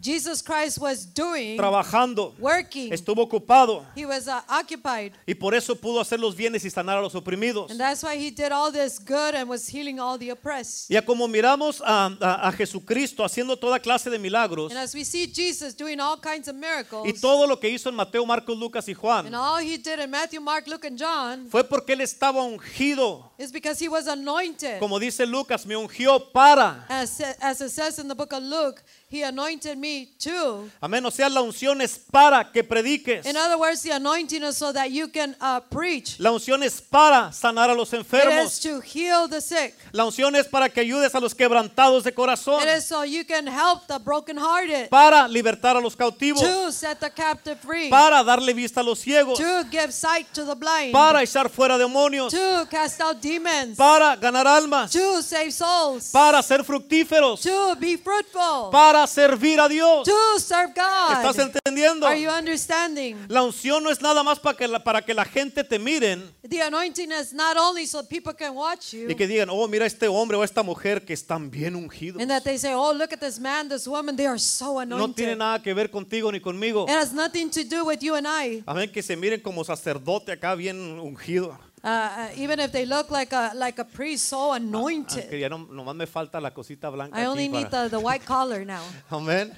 Jesus Christ was doing, trabajando, working. estuvo ocupado He was uh, occupied. y por eso pudo hacer los bienes y sanar a los oprimidos. And that's why he did all this good and was healing all the oppressed. Y como miramos a, a- a Jesucristo haciendo toda clase de milagros And as we see Jesus doing all kinds of miracles, y todo lo que hizo en Mateo, Marcos, Lucas y and Juan, all he did in Matthew, Mark, Luke, and John, fue porque él estaba ungido. is because he was anointed. Como dice Lucas, me ungió para. As, as it says in the book of Luke, he anointed me too. Amén. O sea, la unción es para que prediques. In other words, the anointing is so that you can uh, preach. La unción es para sanar a los It is enfermos. to heal the sick. La unción es para que ayudes a los quebrantados de corazón. It is so you can help the brokenhearted. Para libertar a los cautivos. To set the captive free. Para darle vista a los ciegos. To give sight to the blind. Para echar fuera demonios. To cast out demons. Para ganar almas. To save souls. Para ser fructíferos. To be fruitful. Para para servir a Dios. to serve ¿Estás God. entendiendo? Are you understanding? La unción no es nada más para que la, para que la gente te miren The anointing is not only so people can watch you y que digan, oh, mira este hombre o esta mujer que están bien ungidos. and that they say, oh, look at this man, this woman, they are so No tiene anointed. nada que ver contigo ni conmigo. It has nothing to do with you and I. Amén, que se miren como sacerdote acá bien ungido. Uh, uh, even if they look like a like a priest, so Que anointed. ya no, nomás me falta la cosita blanca. I only need para- the, the white collar now. Amén.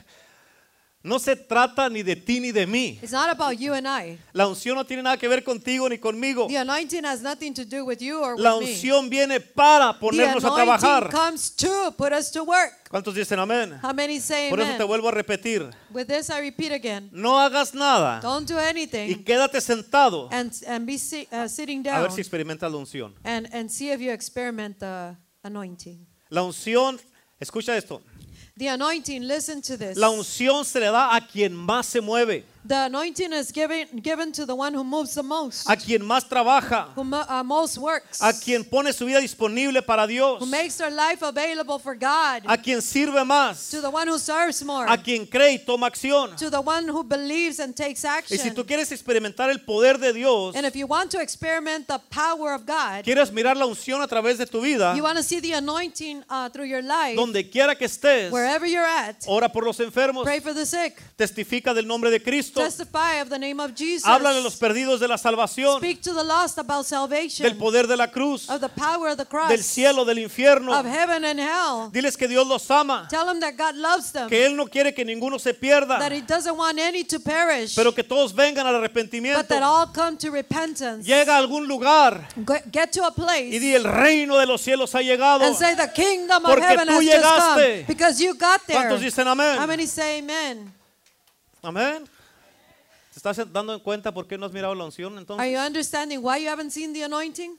No se trata ni de ti ni de mí. It's not about you and I. La unción no tiene nada que ver contigo ni conmigo. The anointing has nothing to do with you or La with me. unción viene para ponernos a trabajar. comes to put us to work. ¿Cuántos dicen amén? How many say Por eso te vuelvo a repetir. With this, I repeat again. No hagas nada Don't do y anything quédate sentado and and be si- uh, sitting a down ver si experimentas la unción. and and see if you experiment the anointing. La unción, escucha esto. The anointing, listen to this. La unción se le da a quien más se mueve, The anointing is given given to the one who moves the most, a quien más trabaja, who uh, most works, a quien pone su vida disponible para Dios, who makes their life available for God, a quien sirve más, to the one who serves more, a quien cree y toma acción. to the one who believes and takes Y si action. tú quieres experimentar el poder de Dios, And if you want to experiment the power of God, quieres mirar la unción a través de tu vida, you want to see the anointing uh, through your life, donde quiera que estés, wherever you're at, ora por los enfermos, pray for the sick, testifica del nombre de Cristo, testify of the name of Jesus, háblale a los perdidos de la salvación, speak to the lost about salvation, del poder de la cruz, of the power of the cross, del cielo, del infierno. of heaven and hell. Diles que Dios los ama, Tell them that God loves them, que Él no quiere que ninguno se pierda, that He doesn't want any to perish, pero que todos vengan al but arrepentimiento. that all come to repentance. Llega a algún lugar Get to a place y di el reino de los cielos ha llegado. and say the kingdom of heaven has just come llegaste. because you got there. ¿Cuántos dicen amén? How many say amen? Amén. ¿Te estás dando en cuenta por qué no has mirado la unción Are entonces? you understanding why you haven't seen the anointing?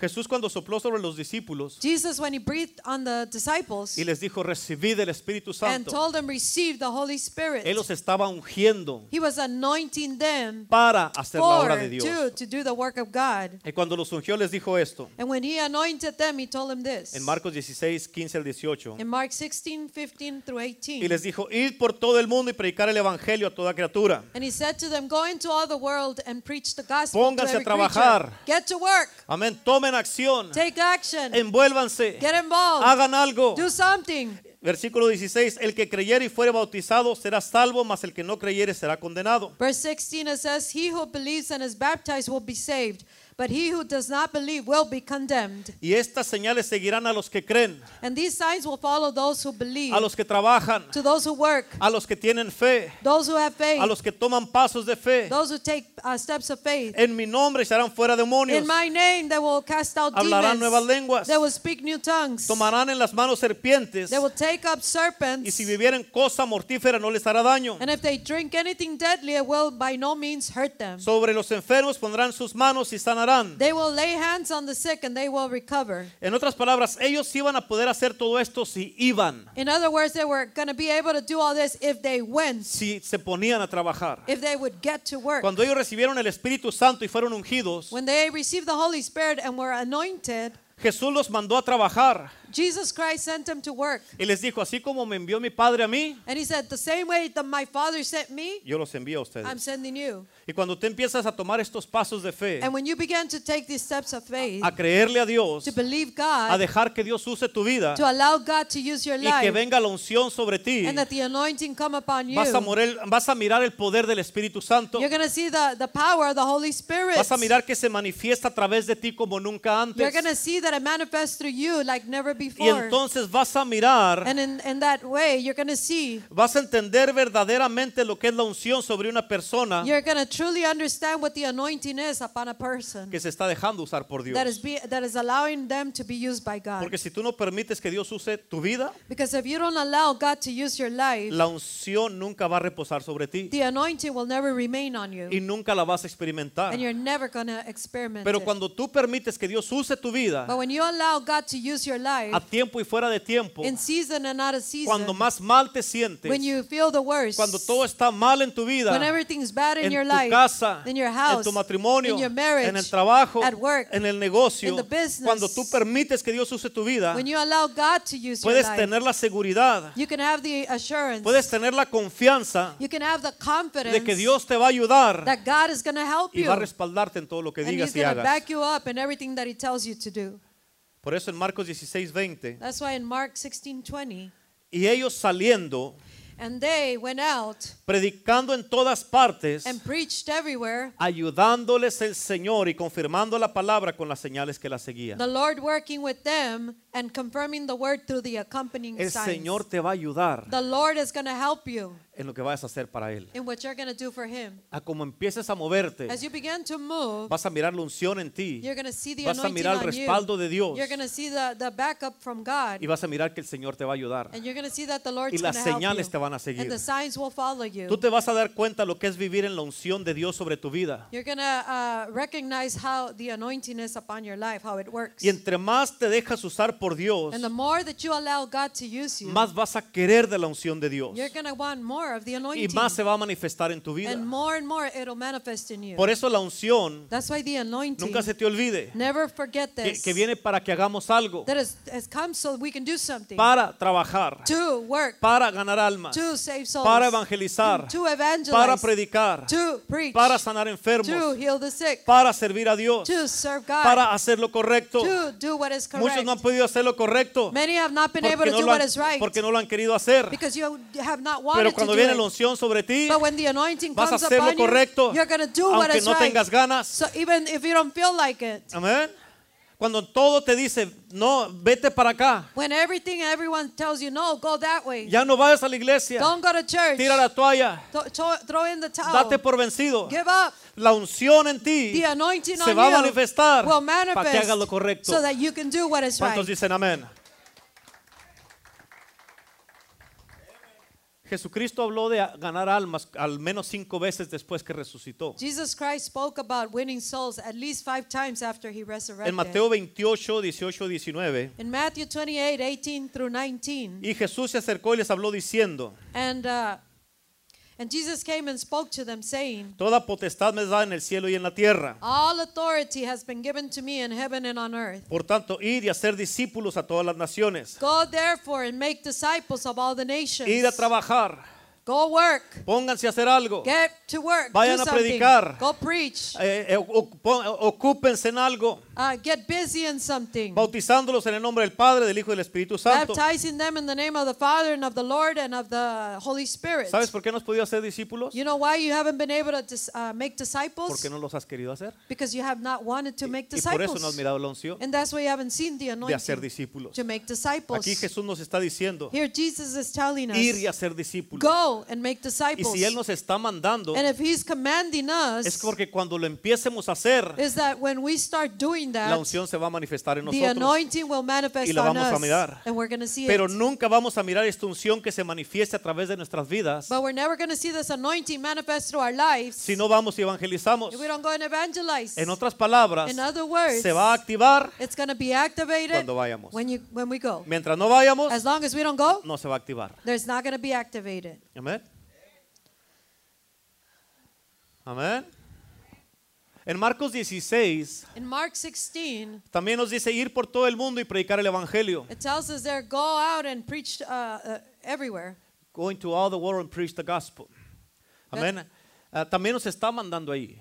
Jesús cuando sopló sobre los discípulos Jesus, when he breathed on the disciples y les dijo, recibid el Espíritu and Santo, told them, receive the Holy Spirit, Él los estaba ungiendo he was anointing them para hacer la for, obra de Dios. to, to do the work of God. Y cuando los ungió les dijo esto, And when he anointed them, he told them this. en Marcos 16, 15 al 18. In Mark 16, 15 through Y 18. les dijo, id por todo el mundo y predicar el Evangelio a toda criatura. And he said to them, Go into all the world and preach the gospel to Pónganse a every trabajar. creature. Get to work. Amén. Tomen acción. Take action. Envuélvanse. Get involved. Hagan algo. Do something. Versículo 16. El que creyere y fuere bautizado será salvo, mas el que no creyere será condenado. Verse 16 it says, He who believes and is baptized will be saved, but he who does not believe will be condemned. Y estas señales seguirán a los que creen, And these signs will follow those who believe, a los que trabajan, to those who work, a los que tienen fe, those who have faith, a los que toman pasos de fe. those who take uh, steps of faith. En mi nombre serán fuera demonios. In my name, they will cast out Hablarán nuevas demons. lenguas. They will speak new tongues. Tomarán en las manos serpientes. They will take up Y serpents. si vivieren cosa mortífera no les hará daño. And if they drink anything deadly, it will by no means hurt them. Sobre los enfermos pondrán sus manos y sanarán. They will lay hands on the sick and they will recover. En otras palabras, ellos iban a poder hacer todo esto si iban, In other words, they were going to be able to do all this if they went, si se ponían a trabajar. if they would get to work. Cuando ellos recibieron el Espíritu Santo y fueron ungidos, When they received the Holy Spirit and were anointed, Jesús los mandó a trabajar Jesus Christ sent them to work. y les dijo, así como me envió mi Padre a mí, And he said, The same way that my Father sent me, yo los envío a I'm ustedes. sending you. Y cuando tú empiezas a tomar estos pasos de fe, And when you begin to take these steps of faith, a creerle a Dios, to believe a God, dejar que Dios use tu vida to allow God to use your y que life, venga la unción sobre ti, and that the anointing come upon you, vas a, morir- vas a mirar el poder del Espíritu Santo, you're going to see the, the power of the Holy Spirit. vas a mirar que se manifiesta a través de ti como nunca You're antes. going to see that it manifests through you like never Y before. entonces vas a mirar, And in, in that way, you're going to see, vas a entender verdaderamente lo que es la unción sobre una persona you're going to truly understand what the anointing is upon a person que se está dejando usar por that is, Dios. be, that is allowing them to be used by God. Porque si tú no permites que Dios use tu vida, Because if you don't allow God to use your life, la unción nunca va a reposar sobre ti the anointing will never remain on you. y nunca la vas a experimentar. And you're never going to experiment Pero cuando tú permites que Dios use tu vida, But when you allow God to use your life, a tiempo y fuera de tiempo, in season and out of season, cuando más mal te sientes, when you feel the worst, cuando todo está mal en tu vida, when everything's bad in en your tu life, casa, in your en house, tu matrimonio, in your marriage, en el trabajo, at work, en el negocio, in the business, cuando tú permites que Dios use tu vida, when you allow God to use your puedes life, tener la seguridad, you can have the assurance, puedes tener la confianza you can have the confidence de que Dios te va a ayudar that God is going to help y you, va a respaldarte en todo lo que digas y hagas. back you up in everything that He tells you to do. Por eso en Marcos 16, 20, That's why in Mark 16:20, y ellos saliendo, and they went out predicando en todas partes, and preached everywhere, ayudándoles el Señor y confirmando la palabra con las señales que la seguían. the Lord working with them and confirming the word through the accompanying El signs. Señor te va a ayudar The Lord is going to help you en lo que vayas a hacer para Él. in what you're going to do for Him. A como empieces a moverte, As you begin to move, vas a mirar la unción en ti, you're going to see the vas a mirar el respaldo de Dios You're going to see the, the backup from God. y vas a mirar que el Señor te va a ayudar. And you're going to see that the Lord's Y las señales you. te van a seguir. You. Tú te vas a dar cuenta lo que es vivir en la unción de Dios sobre tu vida. You're uh, recognize how the anointing is upon your life, how it works. Y entre más te dejas usar por Dios, And the more that you allow God to use you, más vas a querer de la unción de Dios. you're want more of the Y anointing. más se va a manifestar en tu vida. and more and more it'll manifest in you. Por eso la unción, That's why the anointing, nunca se te olvide, never forget que, this, que viene para que hagamos algo, that has, has come so we can do something. para trabajar, to work, para ganar almas, to save souls, para evangelizar, para predicar, preach, para sanar enfermos, heal the sick, para servir a Dios, God, para hacer lo correcto. to do what is correct. Muchos no han podido hacer lo correcto Many have not been able porque to no, do lo what han, is right porque no lo han querido hacer. because you have not wanted Pero cuando viene la unción sobre ti, vas a hacer lo you, correcto, what aunque no right. tengas ganas. So even if you don't feel like it, Amén. Cuando todo te dice, no, vete para acá, when everything everyone tells you no, go that way. ya no vayas a la iglesia, Don't go to church. tira la toalla, Th- to- throw in the towel. date por vencido. Give up. La unción en ti The anointing se on va a manifestar will para que manifest hagas lo correcto. so that you can do what is ¿Cuántos right. dicen amén? Jesucristo habló de ganar almas al menos cinco veces después que resucitó. Jesus Christ spoke about winning souls at least five times after he resurrected. En Mateo 28, 18, 19. In Matthew 28, 18 through 19. Y Jesús se acercó y les habló diciendo, And, uh, and Jesus came and spoke to them, saying, Toda potestad me da en el cielo y en la tierra. All authority has been given to me in heaven and on earth. Por tanto, ir y hacer discípulos a todas las naciones. Go therefore and make disciples of all the nations. Ir a trabajar. Go work. Pónganse a hacer algo. Get to work. Vayan do a predicar. Go preach. Eh, eh, ocupo- ocúpense en algo. Uh, get busy in something. Bautizándolos en el nombre del Padre, del Hijo y del Espíritu Santo. Baptizing them in the name of the Father and of the Lord and of the Holy Spirit. ¿Sabes por qué no has podido hacer discípulos? You know why you haven't been able to dis- uh, make disciples? Porque no los has querido hacer. Because you have not wanted to make Y por eso disciples. no has mirado la unción and that's why you haven't seen the de hacer anointing discípulos. to make disciples. Aquí Jesús nos está diciendo Here Jesus is telling us, ir y hacer discípulos. go and make Y disciples. si Él nos está mandando, and if He's commanding us, es porque cuando lo empiecemos a hacer, is that when we start doing la that, unción se va a manifestar en the nosotros. anointing will manifest y la on vamos a us. mirar. And we're going to see Pero it. nunca vamos a mirar esta unción que se manifieste a través de nuestras vidas But we're never going to see this anointing manifest through our lives si no vamos y evangelizamos. if we don't go and evangelize. En otras palabras, In other words, se va a activar it's going to be activated cuando vayamos. when, you, when we go. Mientras no vayamos, As long as we don't go, no se va a activar. there's not going to be activated. Amén. Amén. En Marcos 16 In Mark 16, también nos dice ir por todo el mundo y predicar el evangelio. it tells us there, go out and preach uh, uh, everywhere. Going to all the world and preach the gospel. Amén. Ah, también nos está mandando ahí.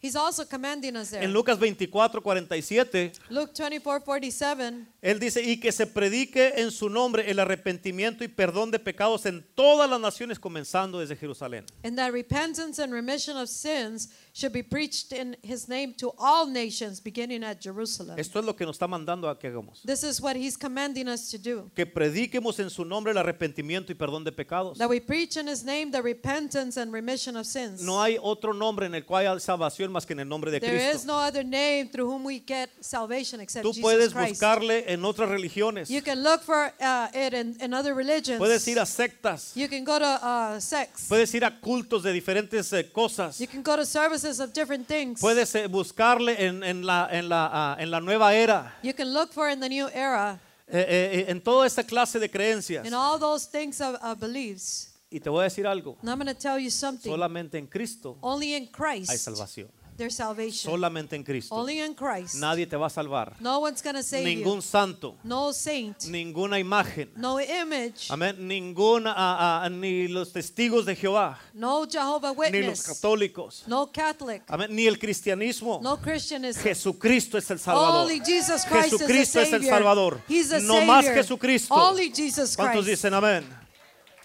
He's also commanding us there. En Lucas 24, 47, Luke 24, 47, él dice, y que se predique en su nombre el arrepentimiento y perdón de pecados en todas las naciones, comenzando desde Jerusalén. and that repentance and remission of sins should be preached in his name to all nations, beginning at Jerusalem. Esto es lo que nos está mandando a que hagamos. This is what he's commanding us to do. Que prediquemos en su nombre el arrepentimiento y perdón de pecados. That we preach in his name the repentance and remission of sins. No hay otro nombre en el cual hay salvación más que en el nombre de There is Cristo. no other name through whom we get salvation except Tú Jesus puedes Christ. buscarle en otras religiones. You can look for uh, it in, in other religions. Puedes ir a sectas. You can go to uh, sects. Puedes ir a cultos de diferentes eh, cosas. You can go to services of different things. Puedes eh, buscarle en, en la, en, la, ah, en la nueva era. You can look for in the new era. eh, en toda esta clase de creencias. in all those things of, of beliefs. Y te voy a decir algo. And I'm tell you something. Solamente en Cristo Only in hay Christ salvación. There's salvation. Solamente en Cristo. Only in Christ. Nadie te va a salvar. No one's to save Ningún you. santo, No saint. ninguna imagen. No image. Amén. Ninguna, ah, ah, ni los testigos de Jehová, No Jehovah ni los Witness. católicos. No Catholic. Amén. Ni el cristianismo. No Christianism. Jesucristo es el Salvador. Only Jesus Christ Jesucristo is es el. Salvador. He's the No Savior. más Jesucristo. Only Jesus ¿Cuántos Christ. dicen amén?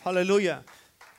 Aleluya.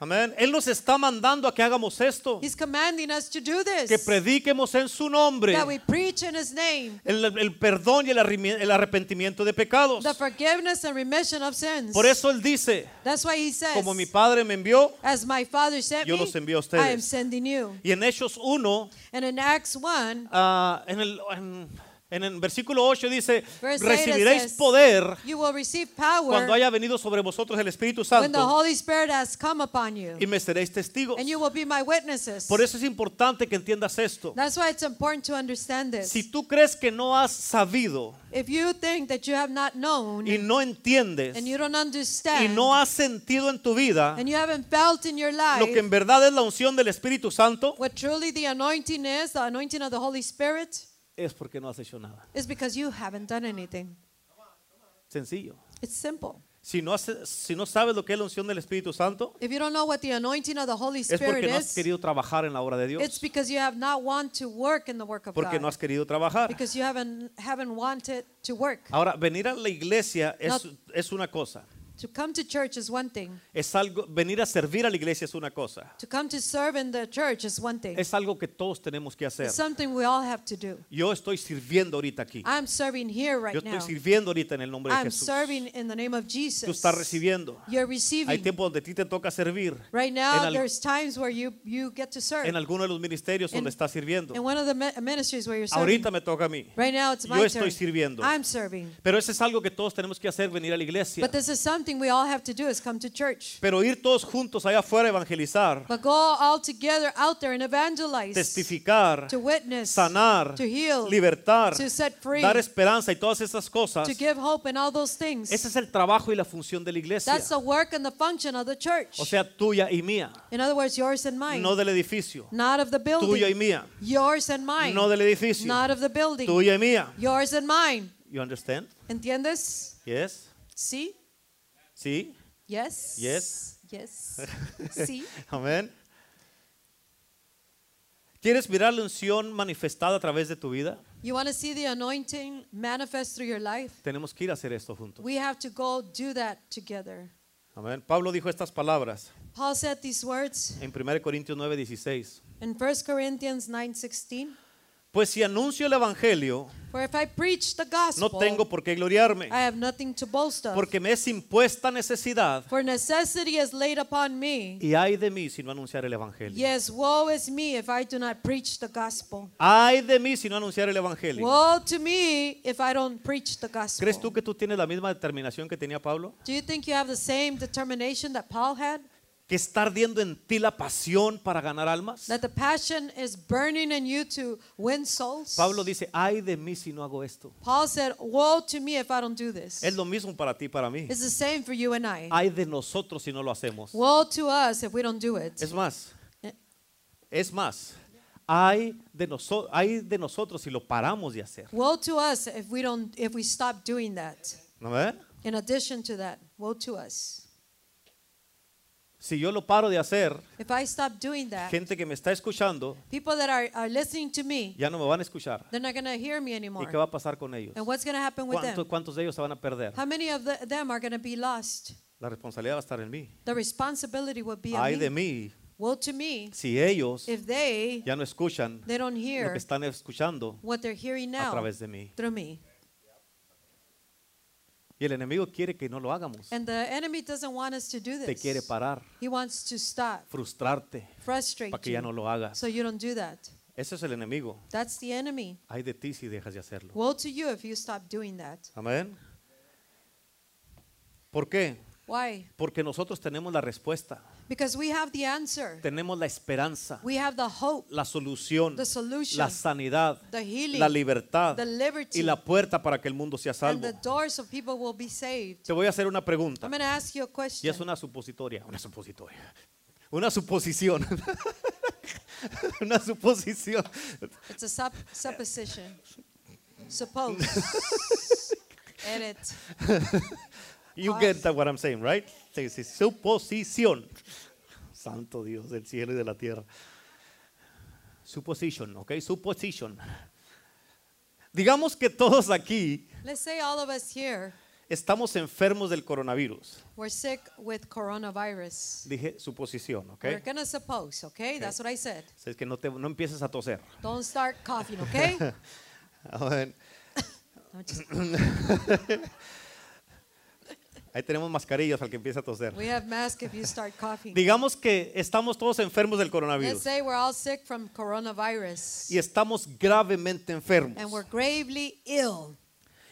Amén. Él nos está mandando a que hagamos esto. He's commanding us to do this. Que prediquemos en su nombre that we preach in His name el, el perdón y el, arrepentimiento de pecados. the forgiveness and remission of sins. Por eso Él dice, That's why He says, como mi Padre me envió, as my Father sent Yo los envío a ustedes. I am sending you. y en Hechos 1, And in Acts 1, ah, en, el, en, en el versículo 8 dice, verse 8 recibiréis says, poder you will receive power cuando haya venido sobre vosotros el Espíritu when the Santo Holy Spirit has come upon you. y me seréis testigos. And you will be my witnesses. Por eso es importante que entiendas esto. That's why it's important to understand this. Si tú crees que no has sabido if you think that you have not known y no entiendes and you don't y understand no has sentido en tu vida and you haven't felt in your life lo que en verdad es la unción del Espíritu Santo, es porque no has hecho nada. is because you haven't done anything. Sencillo. It's simple. Si no, si no sabes lo que es la unción del Espíritu Santo, If you don't know what the anointing of the Holy es Spirit porque no has is, querido trabajar en la obra de it's Dios. because you have not want to work in the work of Porque no God. has querido trabajar. Because you haven't haven't wanted to work. Ahora, venir a la iglesia es, No. es una cosa. To come to church is one thing. Es algo, venir a servir a la iglesia es una cosa. To come to serve in the church is one thing. Es algo que todos tenemos que hacer. It's something we all have to do. Yo estoy sirviendo ahorita aquí. I'm serving here Yo right estoy now. sirviendo ahorita en el nombre de I'm Jesús. serving in the name of Tú Jesus. estás recibiendo. You're Hay receiving. tiempos donde a ti te toca servir. Right now, there's times where you, you get to serve. En alguno de los ministerios donde En- estás sirviendo. In one of the mi- ministries where you're serving. Ahorita me toca a mí. Right now, it's my Yo estoy turn. sirviendo. I'm serving. Pero eso es algo que todos tenemos que hacer, venir a la iglesia. But this is something we all have to do is come to church. Pero ir todos juntos allá afuera a evangelizar, But go all together out there and evangelize. testificar, To witness. sanar, To heal. libertar, To set free. dar esperanza y todas esas cosas. To give hope and all those things. Ese es el trabajo y la función de la iglesia. That's the work and the function of the church. O sea, tuya y mía, In other words, yours and mine. no del edificio. Not of the building. Tuya y mía, Yours and mine. no del edificio. Not of the building. Tuya y mía. Yours and mine. You understand? ¿Entiendes? Yes. Sí. Sí. Yes. Yes. Yes. sí. Amén. ¿Quieres mirar la unción manifestada a través de tu vida? You want to see the anointing manifest through your life? Tenemos que ir a hacer esto juntos. We have to go do that together. Amén. Pablo dijo estas palabras Paul said these words en 1 Corintios 9, 16. in 1 Corinthians 9:16. Pues si anuncio el evangelio, For if I preach the gospel, no tengo por qué gloriarme, I have nothing to boast of. porque me es impuesta necesidad For necessity is laid upon me. y ay de mí si no anunciar el evangelio. Yes, woe is me if I do not preach the gospel. De mí si no anunciar el evangelio. Woe to me if I don't preach the gospel. ¿Crees tú que tú tienes la misma determinación que tenía Pablo? Do you think you have the same determination that Paul had? ¿Que está ardiendo en ti la pasión para ganar almas? That the passion is burning in you to win souls? Pablo dice, ay de mí si no hago esto. Paul said, Woe to me if I don't do this. Es lo mismo para ti y para mí. It's the same for you and I. Ay de nosotros si no lo hacemos. Woe to us if we don't do it. Es más, Eh. es más, hay de, noso- hay de nosotros si lo paramos de hacer. Woe to us if we don't if we stop doing that. ¿No? In addition to that, woe to us. Si yo lo paro de hacer, If I stop doing that, gente que me está escuchando people that are, are listening to me, ya no me van a escuchar. they're not going to hear me ¿Y anymore. qué va a pasar con ellos? And what's going to happen with ¿Cuántos, them? cuántos de ellos se van a perder? How many of the, them are going to be lost? La responsabilidad va a estar en mí. The responsibility will be Ay on de me. mí Woe to me si ellos if they ya no escuchan they don't lo hear que están escuchando what they're hearing a now través de mí. through me. Y el enemigo quiere que no lo hagamos. And the enemy doesn't want us to do Te quiere this. parar, He wants to stop, frustrarte frustrate para que ya no you, lo hagas. so you don't do that. Ese es el enemigo. That's the enemy. Hay de ti si dejas de hacerlo. Woe to you if you stop doing that. Amén. ¿Por qué? Why? Porque nosotros tenemos la respuesta, Because we have the answer. tenemos la esperanza, We have the hope, la solución, the solution, la sanidad, the healing, la libertad the liberty, y la puerta para que el mundo sea and salvo. the doors of people will be saved. Te voy a hacer una pregunta I'm going to ask you a y question. es una supositoria, una supositoria, una suposición, una suposición. It's a sup- supposition. Suppose. Edit. You get that what I'm saying, right? Suposición. Santo Dios del cielo y de la tierra. Supposition, ¿ok? Supposition. Digamos que todos aquí Let's say all of us here estamos enfermos del coronavirus. were sick with coronavirus. Dije suposición, ¿ok? We're going to suppose, okay? That's what I said. Es que no, te, no empieces a toser. Don't start coughing, okay? Ahí tenemos mascarillas al que empieza a toser. we have masks if you start coughing. Digamos que estamos todos enfermos del Let's coronavirus say we're all sick from coronavirus y estamos gravemente enfermos. and we're gravely ill.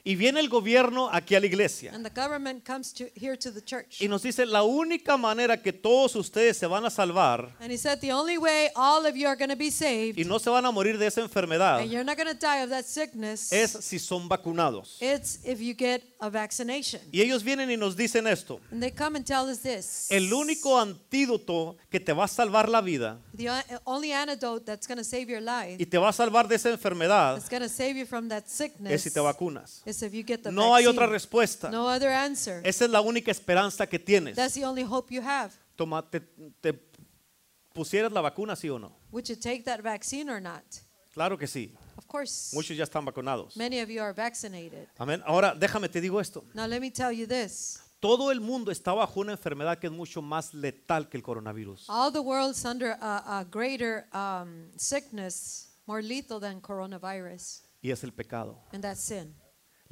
Y viene el gobierno aquí a la iglesia And the government comes to here to the church. y nos dice la única manera que todos ustedes se van a salvar And he said the only way all of you are going to be saved y no se van a morir de esa enfermedad and you're not going to die of that sickness es si son vacunados. it's if you get a vaccination. Y ellos vienen y nos dicen esto. And they come and tell us this. El único antídoto que te va a salvar la vida the o- only antidote that's going to save your life, y te va a salvar de esa enfermedad that's going to save you from that sickness, es si te vacunas. Is if you get the No hay vaccine. otra respuesta. No other answer. Esa es la única esperanza que tienes. That's the only hope you have. Toma, te, te pusieras la vacuna, sí o no? Would you take that vaccine or not? Claro que sí. Of course. Muchos ya están vacunados. Many of you are vaccinated. Amén. Ahora, déjame te digo esto. Now let me tell you this. Todo el mundo está bajo una enfermedad que es mucho más letal que el coronavirus. All the world's under a, a greater um, sickness, more lethal than coronavirus, Y es el pecado. and that's sin.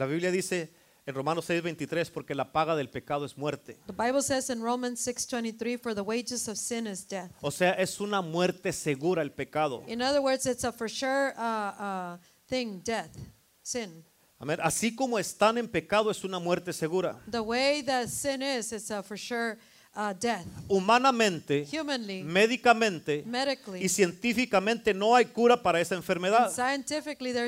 La Biblia dice en Romanos 6:23 porque la paga del pecado es muerte. The Bible says in Romans 6:23, "For the wages of sin is death." O sea, es una muerte segura el pecado. In other words, it's a for sure uh, uh, thing, death, sin. Amén. Así como están en pecado es una muerte segura. The way that sin is, it's a for sure uh, death. Humanamente, Humanly, médicamente y científicamente no hay cura para esa enfermedad.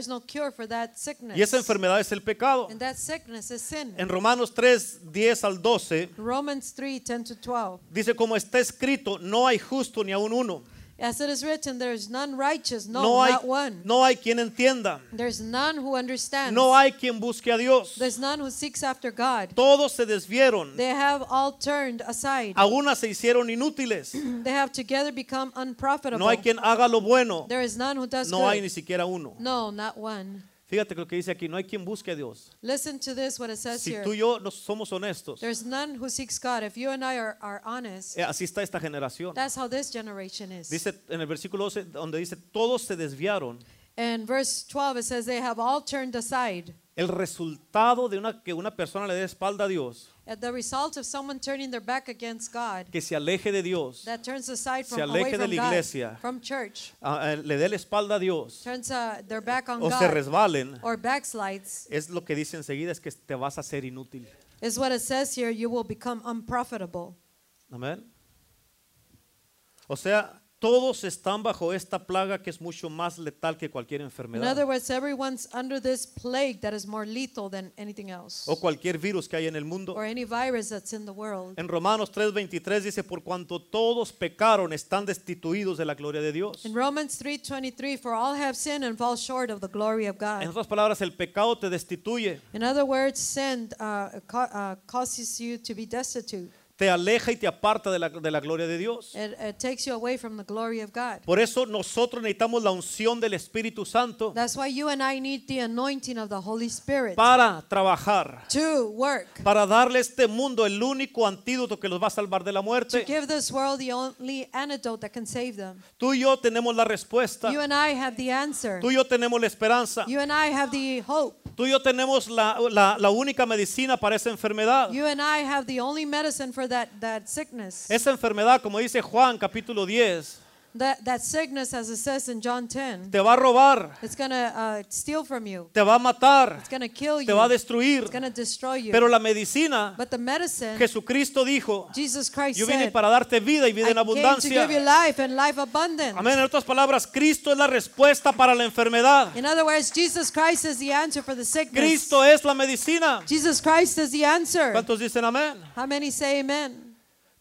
no cure for that sickness. Y esa enfermedad es el pecado. And that sickness is sin. En Romanos 3, 10 al 12 Romans 3, 10 to 12. dice como está escrito, no hay justo ni aun uno. As it is written, there is none righteous, no, No hay, not one. no hay quien entienda. There's none who understands. No hay quien busque a Dios. There's none who seeks after God. Todos se desvieron. They have all turned aside. Algunas se hicieron inútiles. They have together become unprofitable. No hay quien haga lo bueno. There is none who does No hay good. ni siquiera uno. No, not one. Fíjate lo que dice aquí, no hay quien busque a Dios. Listen to this, what it says Si here. tú y yo no somos honestos, There's none who seeks God. If you and I are, are honest, eh, así está esta generación. that's how this generation is. Dice en el versículo 12, donde dice, todos se desviaron. And verse 12, it says, They have all turned aside. El resultado de una, que una persona le dé espalda a Dios, the result of someone turning their back against God, que se aleje de Dios, that turns aside Se from aleje away de from la God, iglesia. from church, ah, eh, le dé la espalda a Dios turns uh, their back on o se God, resbalen, or backslides, es lo que dice enseguida, es que te vas a hacer inútil. is what it says here. You will become unprofitable. Amén. O sea, todos están bajo esta plaga que es mucho más letal que cualquier In enfermedad other words, everyone's under this plague that is more lethal than anything else, o cualquier virus que hay en el mundo. or any virus that's in the world. En Romanos 3:23 dice, por cuanto todos pecaron, están destituidos de la gloria de Dios. In Romans 3:23, for all have sinned and fall short of the glory of En otras palabras, el pecado te destituye, In other words, sin uh, uh, causes you to be destitute. Te aleja y te aparta de la, de la gloria de Dios. It, it takes you away from the glory of God. Por eso nosotros necesitamos la unción del Espíritu Santo That's why you and I need the anointing of the Holy Spirit para trabajar, to work, para darle a este mundo el único antídoto que los va a salvar de la to muerte. give this world the only antidote that can save them. Tú y yo tenemos la respuesta. You and I have the answer. Tú y yo tenemos la esperanza. You and I have the hope. Tú y yo tenemos la, la- la única medicina para esa enfermedad. You and I have the only medicine for that, that sickness. Esa enfermedad, como dice Juan capítulo 10, That, that sickness, as it says in John 10, te va a robar, it's going to uh, steal from you. te va a matar, It's going to kill te va a you. destruir. It's going to destroy you. Pero la medicina, But the medicine, Jesucristo dijo, Jesus Christ yo vine said, para darte vida y vida I en abundancia. give you life and life abundant. Amén. En otras palabras, Cristo es la respuesta para la enfermedad. In other words, Jesus Christ is the answer for the sickness. Cristo es la medicina. Jesus Christ is the answer. ¿Cuántos dicen amén? How many say amen?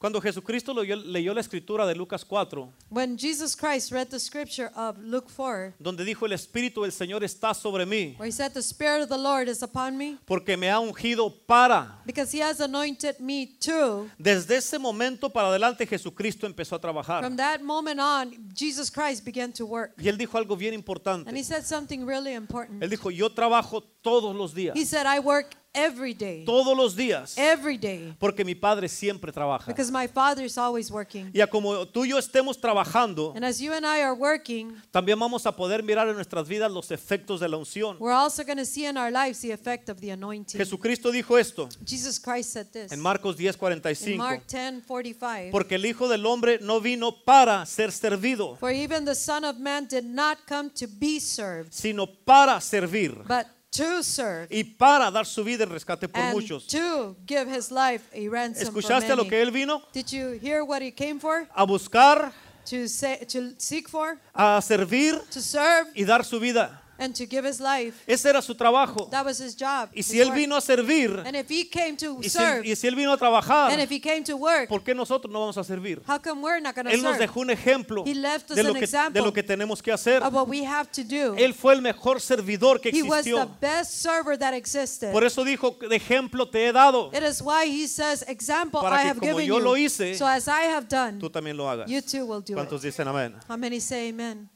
Cuando Jesucristo leyó, leyó la escritura de Lucas 4, When Jesus Christ read the scripture of Luke 4, donde dijo el Espíritu del Señor está sobre mí, where he said, The Spirit of the Lord is upon me, porque me ha ungido para. because he has anointed me too. Desde ese momento para adelante Jesucristo empezó a trabajar. From that moment on, Jesus Christ began to work. Y él dijo algo bien And he importante. said something really important. Él dijo, yo trabajo todos los días. He said, I work every day. Todos los días. Every day. Porque mi Padre siempre trabaja. Because my Father is always working. Y a como tú y yo estemos trabajando, And as you and I are working, también vamos a poder mirar en nuestras vidas los efectos de la unción. we're also going to see in our lives the effect of the anointing. Jesucristo dijo esto Jesus Christ said this en Marcos in 10:45. Mark 10 45. Porque el Hijo del Hombre no vino para ser servido, For even the Son of Man did not come to be served, sino para servir but to serve y para dar su vida en rescate por and muchos. to give his life a ransom for ¿Escuchaste a lo many. que él vino? Did you hear what he came for? A buscar, To say, to seek for, a servir to serve, y dar su vida. And to give his life. Ese era su trabajo. That was his job. Y his si él work. vino a servir, and if he came to y si, serve, y si él vino a trabajar, and if he came to work, ¿por qué nosotros no vamos a servir? how come we're not going to Él nos serve? dejó un ejemplo He left us de lo, an que, example de lo que tenemos que hacer. of what we have to do. Él fue el mejor servidor que He was the best server that existed. Por eso dijo, de ejemplo te he dado. It is why he says, example Para I que have como given yo you. lo hice, so as I have done, Tú también lo hagas. you too will do ¿Cuántos it. dicen amén? How many say amen?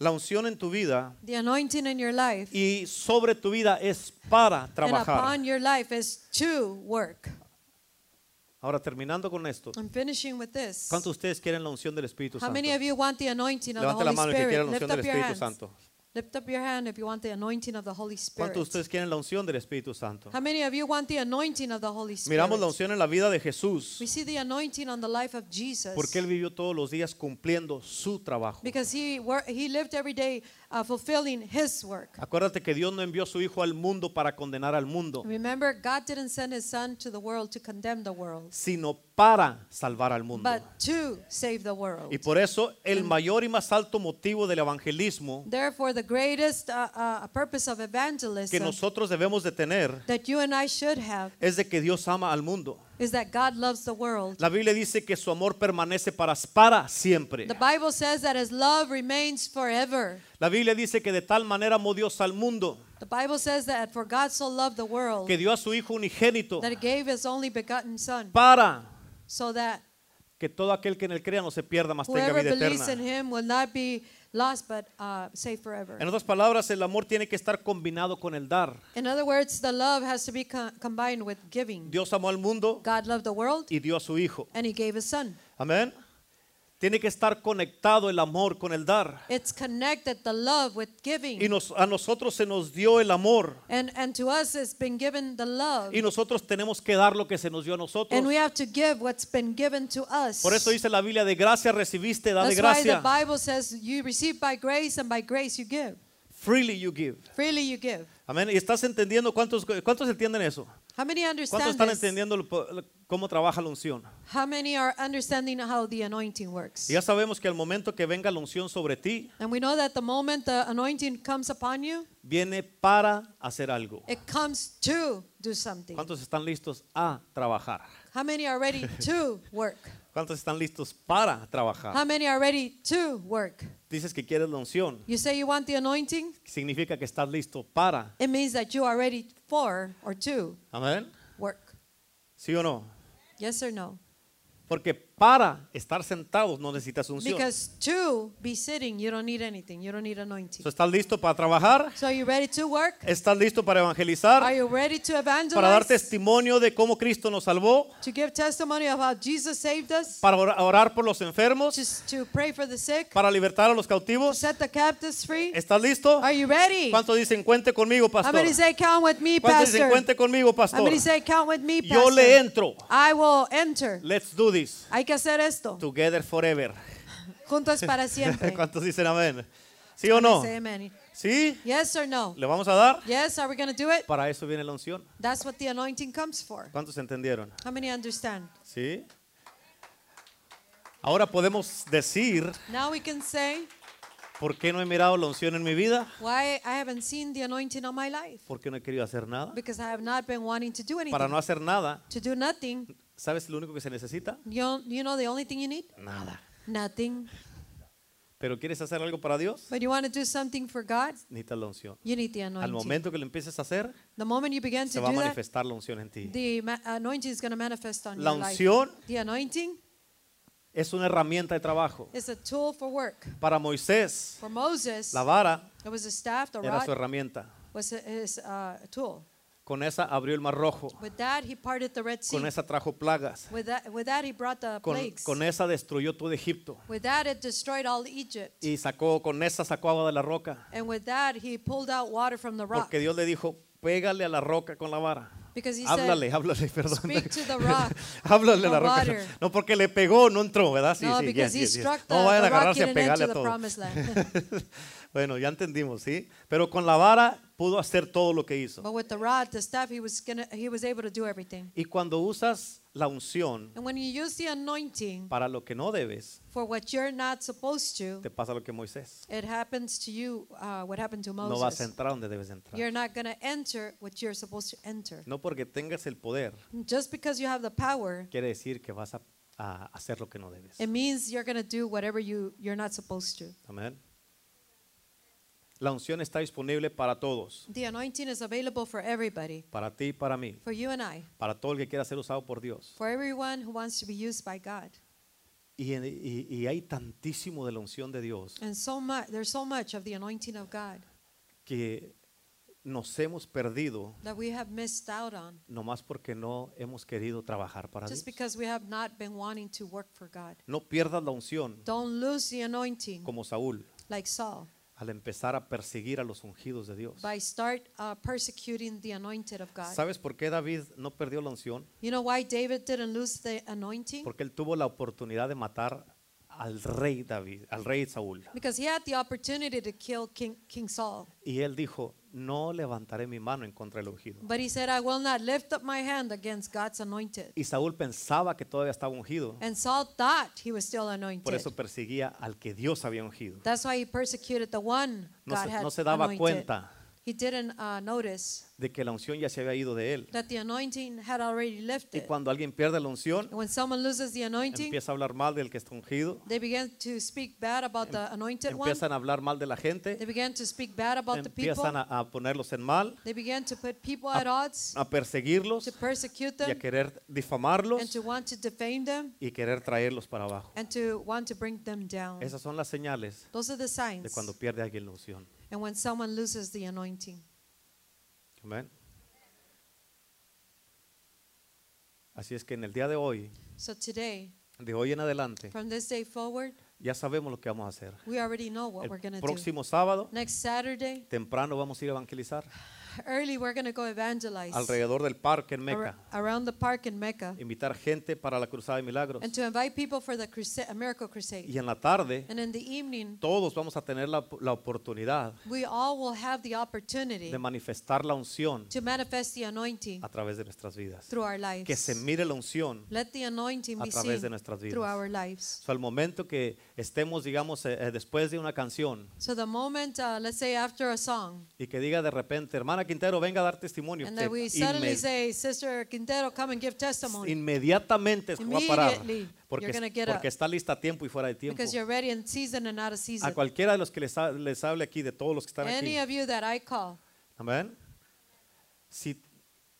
La unción en tu vida The anointing in your life y sobre tu vida es para and trabajar. upon your life is to work. Ahora terminando con esto. I'm finishing with this. ¿Cuántos de ustedes quieren la unción del Espíritu How Santo? many of you want the anointing of the Levante la mano el que quiera la unción del Espíritu hands. Santo. Lift up your hand if you want the anointing of the Holy Spirit. ¿Cuántos de ustedes quieren la unción del Espíritu Santo? How many of you want the anointing of the Holy Spirit? Miramos la unción en la vida de Jesús We see the anointing on the life of Jesus porque él vivió todos los días cumpliendo su trabajo. because he he lived every day uh, fulfilling his work. Acuérdate que Dios no envió a su hijo al mundo para condenar al mundo, Remember, God didn't send his son to the world to condemn the world, sino para salvar al mundo. but to save the world. Y por eso el mayor y más alto motivo del evangelismo Therefore, the greatest uh, uh, purpose of que evangelism nosotros debemos de tener that you and I should have es de que Dios ama al mundo. Is that God loves the world. La Biblia dice que su amor permanece para, para siempre. The Bible says that his love remains forever. La Biblia dice que de tal manera amó Dios al mundo The Bible says that for God so loved the world que dio a su hijo unigénito that he gave his only begotten son para so that que todo aquel que en él crea no se pierda, mas tenga whoever vida believes in eterna. him will not be lost but uh, saved forever. En otras palabras, el amor tiene que estar combinado con el dar. In other words, the love has to be co- combined with giving. Dios amó al mundo God loved the world y dio a su hijo. and he gave his son. Amén. Tiene que estar conectado el amor con el dar. It's connected the love with giving. Y nos, a nosotros se nos dio el amor. and and to us it's been given the love. Y nosotros tenemos que dar lo que se nos dio a nosotros. And we have to give what's been given to us. Por eso dice la Biblia, de gracia recibiste, da de That's why the gracia. Bible says you receive by grace and by grace you give. Freely you give. Freely you give. Amén. ¿Y estás entendiendo cuántos, cuántos entienden eso? How many ¿Cuántos understand están this? entendiendo lo- cómo trabaja la unción? How many are understanding how the anointing works? Y ya sabemos que al momento que venga la unción sobre ti, And we know that the moment the anointing comes upon you, viene para hacer algo. it comes to do something. ¿Cuántos están listos a trabajar? How many are ready to work? ¿Cuántos están listos para How trabajar? many are ready to work? Dices que quieres la unción. You say you want the anointing? Significa que estás listo para. It means that you are ready for or to Amén. work. ¿Sí o no? Yes or no? Porque para estar sentados no necesitas unción. Because to be sitting, you don't need anything. You don't need anointing. So, ¿Estás listo para trabajar? So are you ready to work? ¿Estás listo para Are evangelizar? you ready to ¿Para dar evangelize? testimonio de cómo Cristo nos salvó? To give testimony of how Jesus saved us? ¿Para or- orar por los enfermos? Just to pray for the sick? ¿Para libertar a los To cautivos? set the captives free? ¿Estás listo? Are you ready? ¿Cuántos dicen cuente conmigo, How pastor? many say count with me, ¿Cuántos dicen pastor? cuente conmigo, How pastor? many say count with me, Yo le pastor? entro. I will enter. Let's do this. I que hacer esto. Together forever. Juntos para siempre. ¿Cuántos dicen amén? ¿Sí o no? ¿Sí? Yes or no? ¿Le vamos a dar? Yes, are we going to do it? Para eso viene la unción. That's what the anointing comes for. ¿Cuántos entendieron? How many understand? ¿Sí? Ahora podemos decir, Now we can say ¿por qué no he mirado la unción en mi vida? why I haven't seen the anointing on my life. Porque no he querido hacer nada. Because I have not been wanting to do anything. Para no hacer nada, To do nothing. ¿Sabes lo único que se necesita? You, you know the only thing you need? Nada. Nothing. Pero ¿quieres hacer algo para Dios? But you want to do something for God? Necesitas la unción. You need the Al anointing. momento que lo empieces a hacer, The moment you begin se to va a do that, manifestar la unción en ti. the anointing is going to manifest on La your life. unción The anointing es una herramienta de trabajo. is a tool for work. Para Moisés, For Moses, la vara it was a staff, the era su rod herramienta. was his uh, tool. Con esa abrió el mar rojo. With that, he parted the Red Sea. Con esa trajo plagas. With that, with that he brought the Con, plagues. con esa destruyó todo Egipto. With that, it destroyed all Egypt. Y sacó, con esa sacó agua de la roca. And with that, he pulled out water from the rock. Porque Dios le dijo, pégale a la roca con la vara. Because he Háblale, said, háblale, perdón. "Speak to the rock, háblale a la roca. water." No, porque le pegó, no entró, ¿verdad? Sí, sí, yes, No vayan a agarrarse a pegarle a todo. Bueno, ya entendimos, ¿sí? Pero con la vara pudo hacer todo lo que hizo. but with the rod, the staff, he was, gonna, he was able to do everything. Y cuando usas la unción And when you use the anointing para lo que no debes, for what you're not supposed to, te pasa lo que Moisés. it happens to you uh, what happened to No vas a Moses. entrar donde debes entrar. You're not going to enter what you're supposed to enter. No porque tengas el poder, Just because you have the power, quiere decir que vas a, a hacer lo que no debes. it means you're going to do whatever you, you're not supposed to. Amén. La unción está disponible para todos, The anointing is available for everybody, para ti y para mí, for you and I, para todo el que quiera ser usado por Dios. for everyone who wants to be used by God. Y, y- y hay tantísimo de la unción de Dios And so much, there's so much of the anointing of God que nos hemos perdido that we have missed out on nomás porque no hemos querido trabajar para just Dios. because we have not been wanting to work for God. No pierdas la unción Don't lose the anointing como Saúl like Saul al empezar a perseguir a los ungidos de Dios. by start uh, persecuting the anointed of God. ¿Sabes por qué David no perdió la unción? You know why David didn't lose the anointing? Porque él tuvo la oportunidad de matar al rey David, al rey Saúl. Because he had the opportunity to kill King, King Saul. Y él dijo, no levantaré mi mano en contra del ungido. But he said, I will not lift up my hand against God's anointed. Y Saúl pensaba que todavía estaba ungido. And Saul thought he was still anointed. Por eso perseguía al que Dios había ungido. That's why he persecuted the one No God se, had no se daba anointed. cuenta He didn't uh, notice de que la unción ya se había ido de él. that the anointing had already Y lifted. cuando alguien pierde la unción, when someone loses the anointing, empieza a hablar mal del que está ungido, they begin to speak bad about the anointed one. empiezan a hablar mal de la They gente, began to speak bad about the people. empiezan a, a ponerlos en mal, They began to put people at odds, a perseguirlos to persecute y a them, querer difamarlos and to want to defame them, y querer traerlos para abajo. and to want to bring them down. Esas son las señales Those are the de signs. cuando pierde alguien la unción. And when someone loses the anointing. Amén. Así es que en el día de hoy, So today, de hoy en adelante, from this day forward, ya sabemos lo que vamos a hacer. we already know what we're going El to do. próximo sábado, Next Saturday, temprano, vamos a ir a evangelizar early, we're going to go evangelize alrededor del parque en ar- around the park in Mecca Invitar gente para la cruzada de milagros. and to invite people for the crusade, miracle crusade. Y en la tarde, And in the evening, todos vamos a tener la, la oportunidad we all will have the opportunity de manifestar la unción to manifest the anointing a través de nuestras vidas. through our lives. Que se mire la unción Let the anointing a be través de nuestras through vidas. our lives. So, al momento que estemos, digamos, eh, eh, después de una canción So the moment, uh, let's say after a song, y que diga de repente, hermana Quintero, venga a dar testimonio. and that we suddenly say, Sister Quintero, come and give testimony. inmediatamente se va a parar. Porque, porque está lista a tiempo y fuera de tiempo. Because you're ready in season and out of A season. cualquiera de los que les, ha- les hable aquí, de todos los que están Any aquí. of you that I call, Amén. Si,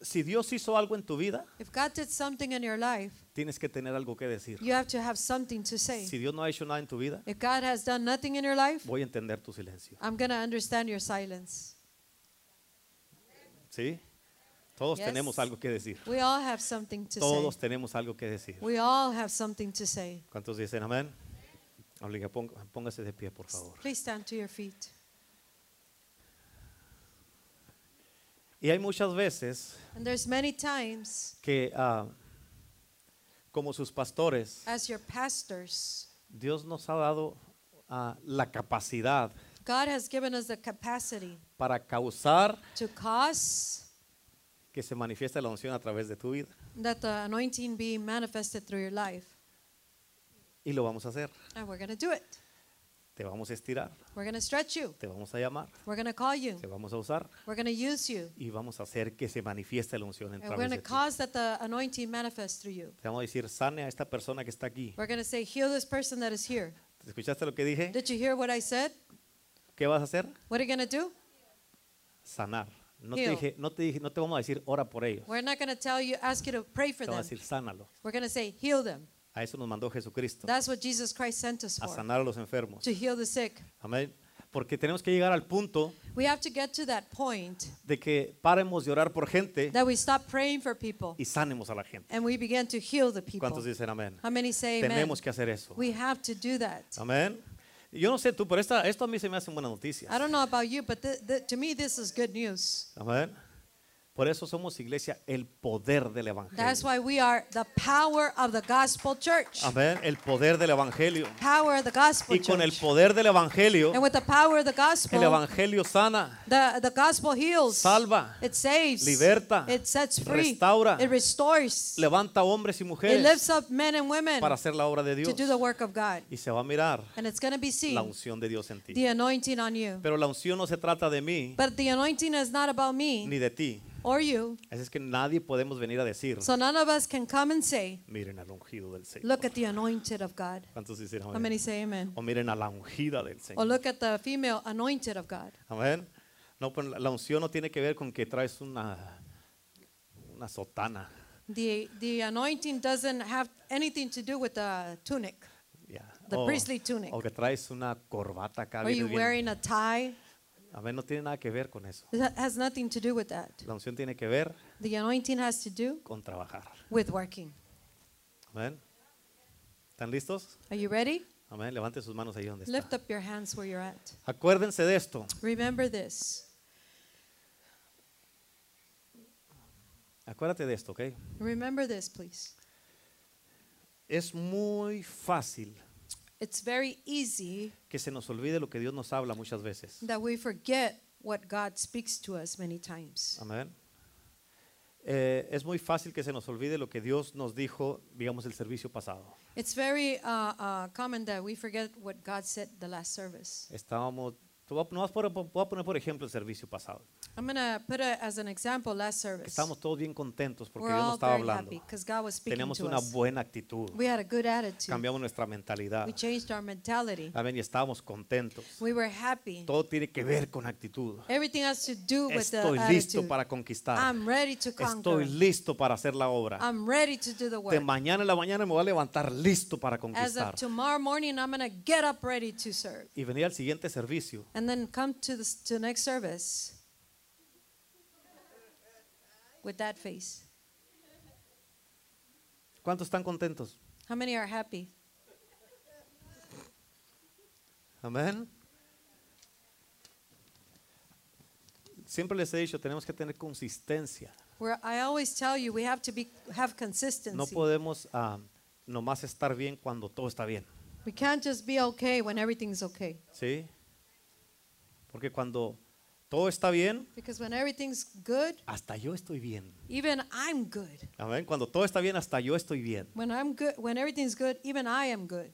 si Dios hizo algo en tu vida, if God did something in your life, tienes que tener algo que decir. you have to have something to say. Si Dios no ha hecho nada en tu vida, If God has done nothing in your life, voy a entender tu silencio. I'm going to understand your silence. ¿Sí? Todos Yes. tenemos algo que decir. We all have something to Todos say. tenemos algo que decir. We all have something to say. ¿Cuántos dicen amén? Obliga, Póngase de pie, por favor. Please stand to your feet. Y hay muchas veces And there's many times que ah, como sus pastores, as your pastors, Dios nos ha dado ah, la capacidad God has given us the capacity para causar to cause que se manifieste la unción a través de tu vida. that the anointing be manifested through your life. Y lo vamos a hacer. And we're going to do it. Te vamos a estirar, We're going to stretch you. te vamos a llamar, We're going to call you. te vamos a usar We're going to use you. y vamos a hacer que se manifieste la unción en And we're través going de to ti. cause that the anointing through you. Te vamos a decir, sane a esta persona que está aquí. We're going to say, heal this person that is here. ¿Escuchaste lo que dije? Did you hear what I said? ¿Qué vas a hacer? What are you going to do? Sanar. No te Heal. dije, no te dije, no te vamos a decir ora por ellos. We're not going to tell you, ask you to pray for Te vamos a them. decir, sánalo. We're going to say, heal them. A eso nos mandó Jesucristo, That's what Jesus Christ sent us a for, sanar a los enfermos. to heal the sick. Amén. Porque tenemos que llegar al punto We have to get to that point de que paremos de orar por gente that we stop praying for people y sanemos a la gente. and we begin to heal the people. ¿Cuántos dicen amén? How many say amen? Tenemos que hacer eso. We have to do that. Amén. Yo no sé tú, pero esta, esto a mí se me hace buena noticia. I don't know about you, but th- th- to me, this is good news. Amén. Por eso somos iglesia, el poder del That's evangelio. why we are the power of the gospel church. Amén. El poder del evangelio. Power of the gospel Y con el poder del evangelio, And with the power of the el gospel, evangelio sana, the, the gospel heals. salva, It saves. liberta, It sets free. restaura, It restores. levanta hombres y It mujeres lifts up men and women para hacer la obra de to Dios. do the work of God. Y se va a mirar And it's going to be la seen, unción de Dios en ti. the anointing on you. Pero la unción no se trata de mí But the anointing is not about me ni de ti. Or you. Así es que nadie podemos venir a decir, So none of us can come and say, miren al ungido del Señor. look at the anointed of God. ¿Cuántos dicen How amén? many say amen? O miren a la ungida del Or Señor. look at the female anointed of God. Amén. No, pues la unción no tiene que ver con que traes una, una sotana. The, the anointing doesn't have anything to do with the tunic. ya. The o, priestly tunic. o que traes una corbata acá. Are you wearing a tie? Amén. No tiene nada que ver con eso. That has nothing to do with that. La unción tiene que ver The anointing has to do con trabajar. with working. Amén. ¿Están listos? Are you ready? Amén. Levanten sus manos ahí donde Lift está. up your hands where you're at. Acuérdense de esto. Remember this. Acuérdate de esto, ¿ok? Remember this, please. Es muy fácil It's very easy que se nos olvide lo que Dios nos habla muchas veces. that we forget what God speaks to us many times. Amén. Eh, es muy fácil que se nos olvide lo que Dios nos dijo, digamos, el servicio pasado. It's very uh, uh, common that we forget what God said the last service. Estábamos, te voy a, nomás por- voy a poner por ejemplo el servicio pasado. I'm going to put it as an example last service. estábamos todos bien contentos porque We're Dios nos all estaba very hablando. happy because God was speaking Teníamos to una us. buena actitud. We had a good attitude. Cambiamos nuestra mentalidad. We changed our mentality. Amén. Y estábamos contentos. We were happy. Todo tiene que ver con actitud. Everything has to do with the Estoy listo attitude. para conquistar. I'm ready to Estoy conquer. listo para hacer la obra. I'm ready to do the De work. mañana en la mañana me voy a levantar listo para As conquistar. of tomorrow morning, I'm going to get up ready to serve. Y venir al siguiente servicio And then come to the to next service with that face. ¿Cuántos están contentos? How many are happy? Amén. Siempre les he dicho, tenemos que tener consistencia. Where I always tell you, we have to be have consistency. No podemos ah, nomás estar bien cuando todo está bien. we can't just be okay when everything's okay. ¿Sí? Porque cuando todo está bien, Because when everything's good, hasta yo estoy bien. even I'm good. Amén. Cuando todo está bien, hasta yo estoy bien. When I'm good, when everything's good, even I am good.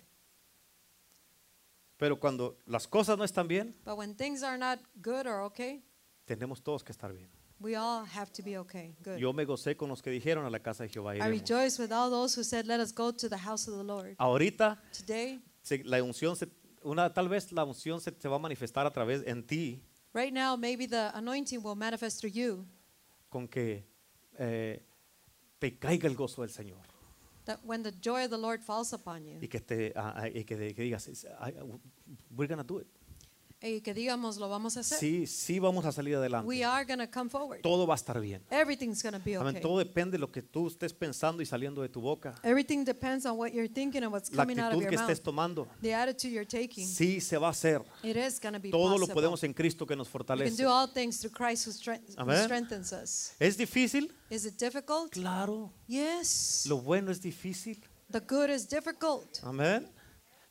Pero cuando las cosas no están bien, But when things are not good or okay, tenemos todos que estar bien. we all have to be okay. Good. Yo me gocé con los que dijeron a la casa de Jehová. I iremos. rejoice with all those who said, "Let us go to the house of the Lord." Ahorita Today, se- la unción se- una tal vez la unción se te va a manifestar a través en ti right now, maybe the anointing will manifest through you. con que eh, te caiga el gozo del Señor. That when the joy of the Lord falls upon y you, que te ah, ah, y que, que digas "I- I- we're gonna do it y que digamos lo vamos a hacer. sí, sí vamos a salir adelante. We are to come forward. Todo va a estar bien. Everything's to be Amén. okay. Todo depende de lo que tú estés pensando y saliendo de tu boca. Everything depends on what you're thinking and what's La coming out of actitud your que mouth. estés tomando. The attitude you're taking. Sí se va a hacer. It is to be Todo lo possible. podemos en Cristo que nos We can fortalece. do all things through Christ who, strength- who Amén. strengthens us. ¿Es difícil? Is it difficult? Claro. Yes. Lo bueno es difícil. The good is difficult. Amén.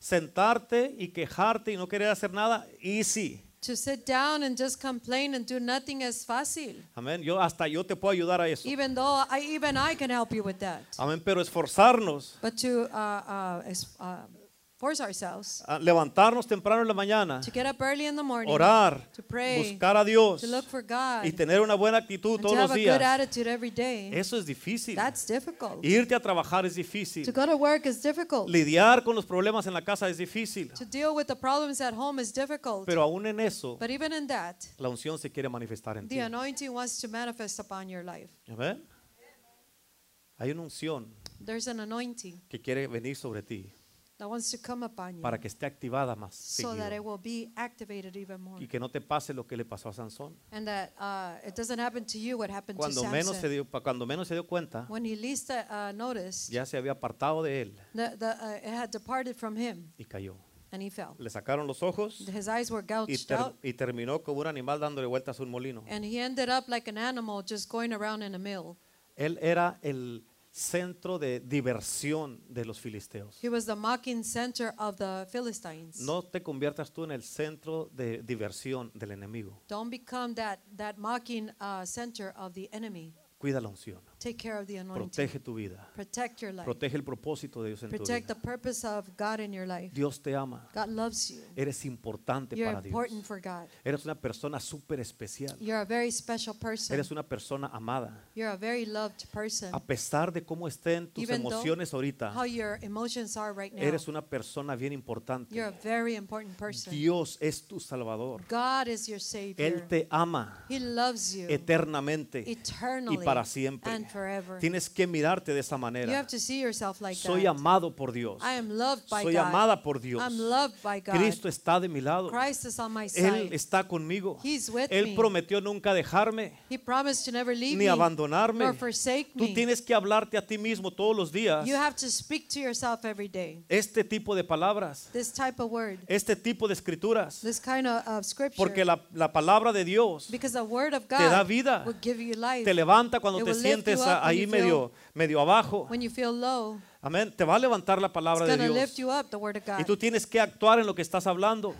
Sentarte y quejarte y no querer hacer nada, easy. To sit down and just complain and do nothing is fácil. Amén. Yo hasta yo te puedo ayudar a eso. Even though I, even I can help you with that. Amén. Pero esforzarnos, But to uh, uh, es- uh, force ourselves a levantarnos temprano en la mañana, to get up early in the morning, orar, to pray, buscar a Dios to look for God, y tener una buena actitud and to todos have los a good días. attitude every day. Eso es difícil. That's difficult. Irte a trabajar es To difícil. go to work is difficult. Lidiar con los problemas en la casa es difícil. To deal with the problems at home is difficult. Pero aún en eso, But even in that, la unción se quiere manifestar en ti. the anointing wants to manifest upon your life. Amén. Hay una unción There's an anointing que quiere venir sobre ti that wants to come upon you para que esté activada más so that it seguido. will be activated even more. y que no te pase lo que le pasó a Sansón. And that uh, it doesn't happen to you what happened Cuando to menos se Samson. dio, cuando menos se dio cuenta, When he least uh, noticed, ya se había apartado de él the, the, uh, it had departed from him y cayó. and he fell. Le sacaron los ojos His eyes were y, gouged ter- out y terminó como un animal dándole vueltas a un molino. and he ended up like an animal just going around in a mill. Él era el centro de diversión de los filisteos. He was the mocking center of the Philistines. No te conviertas tú en el centro de diversión del enemigo. Don't become that, that mocking uh, center of the enemy. Cuida la unción. Take care of the anointing. Protege tu vida. Protect your life. Protege el propósito de Dios en tu Protect the vida. purpose of God in your life. Dios te ama. God loves you. Eres importante You're para Dios. important for God. Eres una persona súper especial. You're a very special person. Eres una persona amada. You're a very loved person. A pesar de cómo estén tus Even though emociones ahorita, How your emotions are right now. eres una persona bien importante. You're a very important person. Dios es tu Salvador. God is your Savior. Él te ama He loves you eternamente eternally y para siempre. and. Tienes que mirarte de esa You manera. have to see yourself like Soy that. amado por Dios. I am loved by Soy God. amada por Dios. I'm loved by God. Cristo está de mi lado. Christ is on my Él está conmigo. He's with Él me. prometió nunca dejarme He promised to never leave ni me abandonarme. Tú tienes que hablarte a ti mismo todos los días You have to speak to yourself every day. este tipo de palabras, este tipo de escrituras, porque la, la palabra de Dios te da vida. will give you life. te levanta cuando te sientes when ahí medio, medio abajo. Amén. Te va a levantar la palabra de Dios. up. Y tú tienes que actuar en lo que estás hablando.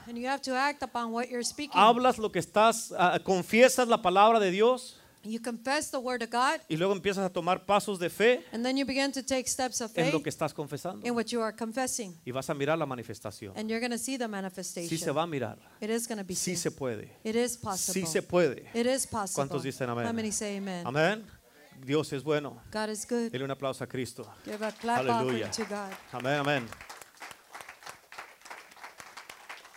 Hablas lo que estás, ah, confiesas la palabra de Dios you confess the word of God, y luego empiezas a tomar pasos de fe and then you begin to take steps of en faith lo que estás confesando. in what you are confessing. Y vas a mirar la manifestación. And you're see the manifestation. Sí se va a mirar. It is be Sí seen. se puede. It is possible. Sí se puede. It is possible. ¿Cuántos dicen amén? How many say amen? Amén. Dios es bueno. God is good. Dele un aplauso a Cristo. Give a clap Aleluya. to God. Amén, amén.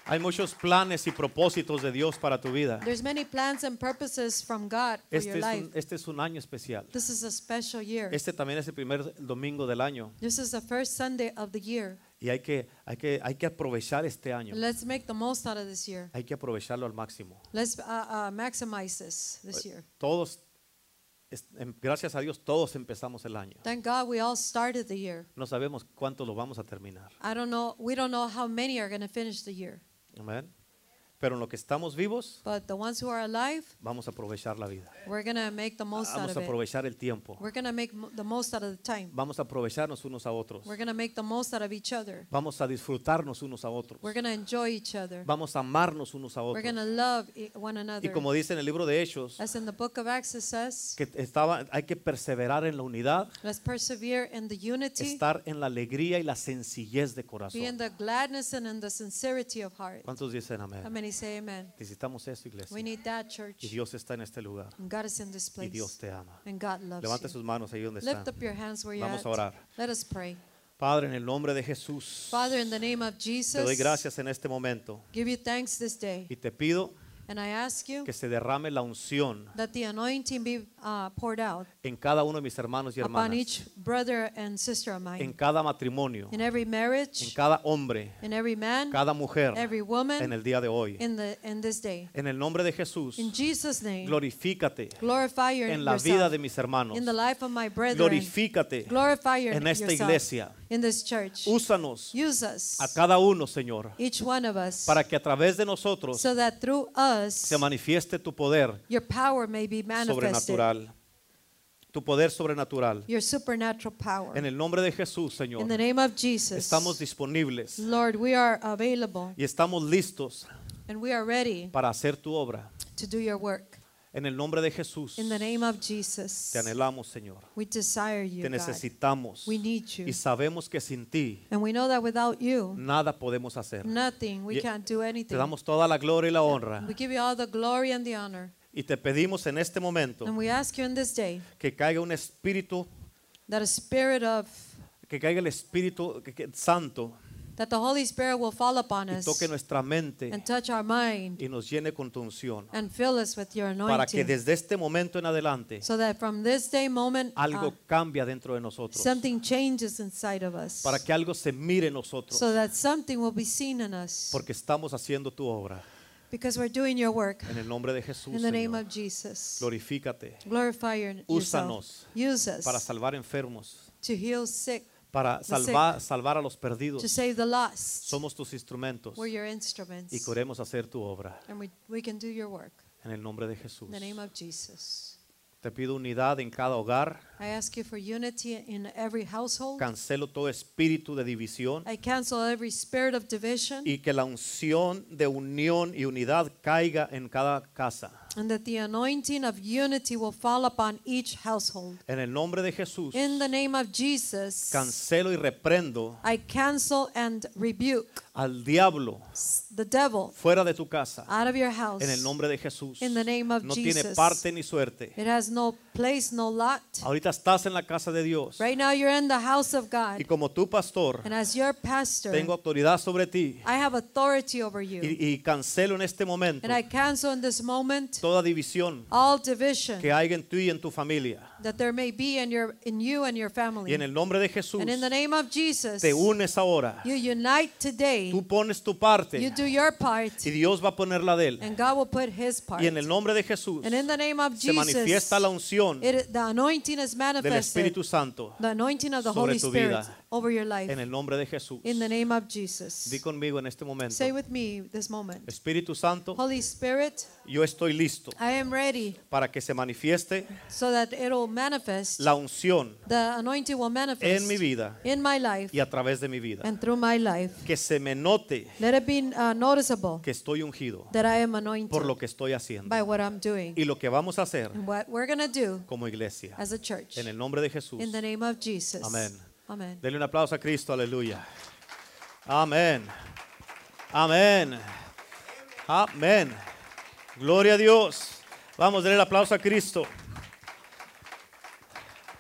Hay muchos planes y propósitos de Dios para tu vida. There's many plans and purposes from God for Este your es, life. un, este es un año especial. This is a special year. Este también es el primer domingo del año This is the first Sunday of the year. y hay que, hay que, hay que aprovechar este año. Let's make the most out of this year. Hay que aprovecharlo al máximo. Let's uh, uh, maximize this this year. Todos, gracias a Dios, todos empezamos el año. Thank God we all started the year. No sabemos cuánto lo vamos a terminar. I don't know. We don't know how many are going to finish the year. Amén. Pero en lo que estamos vivos, But the ones who are alive, vamos a aprovechar la vida. we're going to make the most out Vamos of a it. aprovechar el tiempo. We're going to make mo- the most out of the time. Vamos a aprovecharnos unos a otros. We're going to make the most out of each other. Vamos a disfrutarnos unos a otros. We're going to enjoy each other. Vamos a amarnos unos a We're otros. going to love e- one Y another. como dice en el libro de Hechos, As in the book of Acts it says, que estaba, hay que perseverar en la unidad, let's persevere in the unity, estar en la alegría y la sencillez de be in corazón. the gladness and in the sincerity of heart. ¿Cuántos dicen How amén? Say amen? Necesitamos eso, We iglesia. need that, church. Y Dios está en este lugar. And God is in this Y Dios place. te ama. And God loves Levante you. sus manos ahí donde están. Lift up your hands where Vamos a orar. Let us pray. Padre, en el nombre de Jesús, Father, in the name of te doy Jesus, gracias en este momento. give you thanks this day. Y te pido And I ask you que se derrame la unción that the anointing be uh, poured out en cada uno de mis hermanos y upon hermanas, each brother and sister of en mine, cada matrimonio, in every en marriage, cada hombre, in every man, cada mujer, every en woman, el día de hoy. in the in this day. En el nombre de Jesús, In Jesus' name, glorifícate glorify your, en la vida yourself de mis hermanos. in the life of my brethren. Glorifícate Glorify your, en esta yourself iglesia. in this church. Úsanos Use us, a cada uno, Señor, each one of us, para que a través de nosotros so that through us se manifieste tu poder your power may be manifested, sobrenatural. Tu poder sobrenatural. your supernatural power. En el nombre de Jesús, Señor, In the name of Jesus, estamos disponibles Lord, we are available y estamos listos and we are ready para hacer tu obra. to do your work. En el nombre de Jesús, In the name of Jesus, te anhelamos, Señor. we desire you, Te God. necesitamos We need you. y sabemos que sin ti And we know that without you, nada podemos hacer. nothing, we can't do Te anything. damos toda la gloria y la honra We give you all the glory and the honor. y te pedimos en este momento And we ask you in this day que caiga un espíritu, that a spirit of, que caiga el Espíritu que- que- Santo that the Holy Spirit will fall upon y us toque nuestra mente and touch our mind y nos llene con tu unción and fill us with your para que anointing. desde este momento en adelante So that from this day moment, algo uh, cambia dentro de nosotros, something changes inside of us. para que algo se mire en nosotros, So that something will be seen in us. porque estamos haciendo tu obra. Because we're doing your work. En el nombre de Jesús, In the name Señor, of Jesus. glorifícate Glorify your, yourself. Úsanos Use us para salvar enfermos, to heal sick, para salvar, salvar a los perdidos. Somos tus instrumentos y queremos hacer tu obra. And we, we can do your work. En el nombre de Jesús. In the name of Jesus. Te pido unidad en cada hogar. I ask you for unity in every household. Cancelo todo espíritu de división I cancel every spirit of division. y que la unción de unión y unidad caiga en cada casa. And that the anointing of unity will fall upon each household. En el nombre de Jesús, In the name of Jesus, cancelo y reprendo I cancel and rebuke al diablo the devil fuera de tu casa. out of your house. En el nombre de Jesús. In the name of No tiene Jesus. parte ni suerte. It has no place, no lot. Ahorita estás en la casa de Dios. Right now, you're in the house of Y God. como tu pastor, And as your pastor, tengo autoridad sobre ti. I have authority over you. Y, y cancelo en este momento And I cancel in this moment toda división all division que haya en ti y en tu familia. That there may be in, your, in you and your Y family. en el nombre de Jesús, And in the name of Jesus, te unes ahora. you unite today. Tú pones tu You parte do your part. y Dios va a poner la de él. And God will put his part. Y en el nombre de Jesús And in the name of se manifiesta Jesus, la unción it, the anointing is del manifested. Espíritu Santo The anointing of the sobre Holy tu Spirit vida. Over your life. en el nombre de Jesús. In the name of Jesus. Di conmigo en este momento. Say with me this moment. Espíritu Santo, Holy Spirit, yo estoy listo I am ready para que se manifieste so that it'll manifest. la unción The anointing will manifest en mi vida in my life y a través de mi vida. and through my life. Que se me note Let it be uh, noticeable que estoy ungido that I am anointed por lo que estoy haciendo by what I'm doing. y lo que vamos a hacer And what we're going to do como iglesia. as a church. En el nombre de Jesús. In the name of Jesus. Amén. Amen. Denle un aplauso a Cristo, aleluya. Amén. Amén. Amén. Gloria a Dios. Vamos, denle el aplauso a Cristo.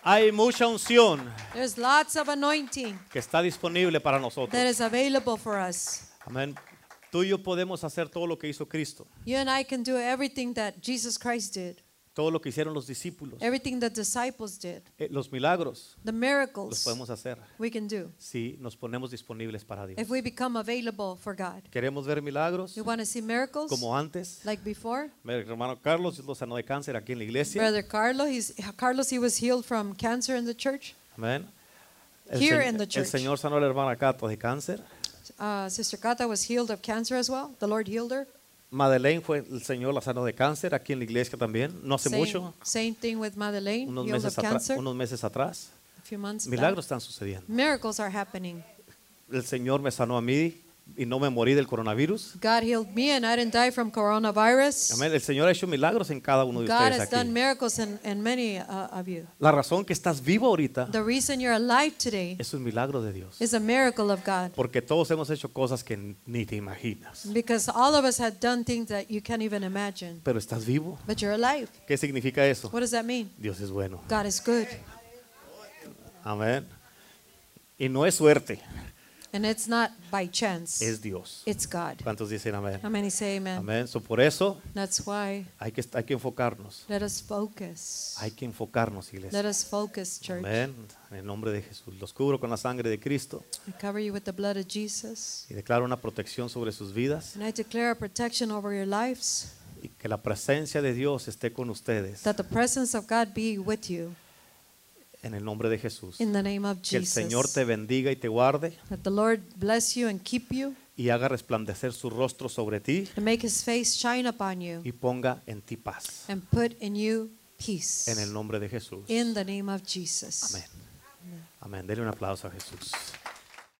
Hay mucha unción There's lots of anointing que está disponible para nosotros. that is available for us. Amén. Tú y yo podemos hacer todo lo que hizo Cristo, You and I can do everything that Jesus Christ did, todo lo que hicieron los discípulos. everything the disciples did, Eh, Los milagros the los miracles podemos hacer we can do si nos ponemos disponibles para Dios. if we become available for God. ¿Queremos ver milagros You want to see miracles como antes? like before? Mi hermano Carlos lo sanó de cáncer aquí en la iglesia. Brother Carlos, he's, Carlos, he was healed from cancer in the church. Amén. El, Here se- in the el church. Señor sanó a la hermana Cato de cáncer. Uh, Sister Kata was healed of cancer as well. The Lord healed her. Madeleine fue el Señor la sanó de cáncer aquí en la iglesia también. No hace Same, mucho, same thing with Madeleine, unos meses, of unos meses atrás. a few months back. Milagros están sucediendo. Miracles are happening. El Señor me sanó a mí y no me morí del coronavirus. God healed me and I didn't die from coronavirus. Amén. El Señor ha hecho milagros en cada uno de God ustedes has done miracles in, in many uh, of you. La razón que estás vivo ahorita The reason you're alive today es un milagro de Dios. is a miracle of God. Porque todos hemos hecho cosas que ni te imaginas. Because all of us had done things that you can't even imagine. Pero estás vivo. But you're alive. ¿Qué significa eso? What does that mean? Dios es bueno. God is good. Amén. Y no es suerte. And it's not by chance. es Dios. It's God. ¿Cuántos dicen amén? How many say amen? Amén. So, por eso That's why hay que, hay que enfocarnos. let us focus. Hay que enfocarnos, iglesia. Let us focus, church. Amén. En el nombre de Jesús. Los cubro con la sangre de Cristo I cover you with the blood of Jesus. y declaro una protección sobre sus vidas And I declare a protection over your lives. y que la presencia de Dios esté con ustedes That the presence of God be with you. En el nombre de Jesús. In the name of Que el Jesus. Señor te bendiga y te guarde That the Lord bless you and keep you. y haga resplandecer su rostro sobre ti And make his face shine upon you. y ponga en ti paz. And put in you peace. En el nombre de Jesús. In the name of Jesus. Amén. Amén. Un aplauso a Jesús.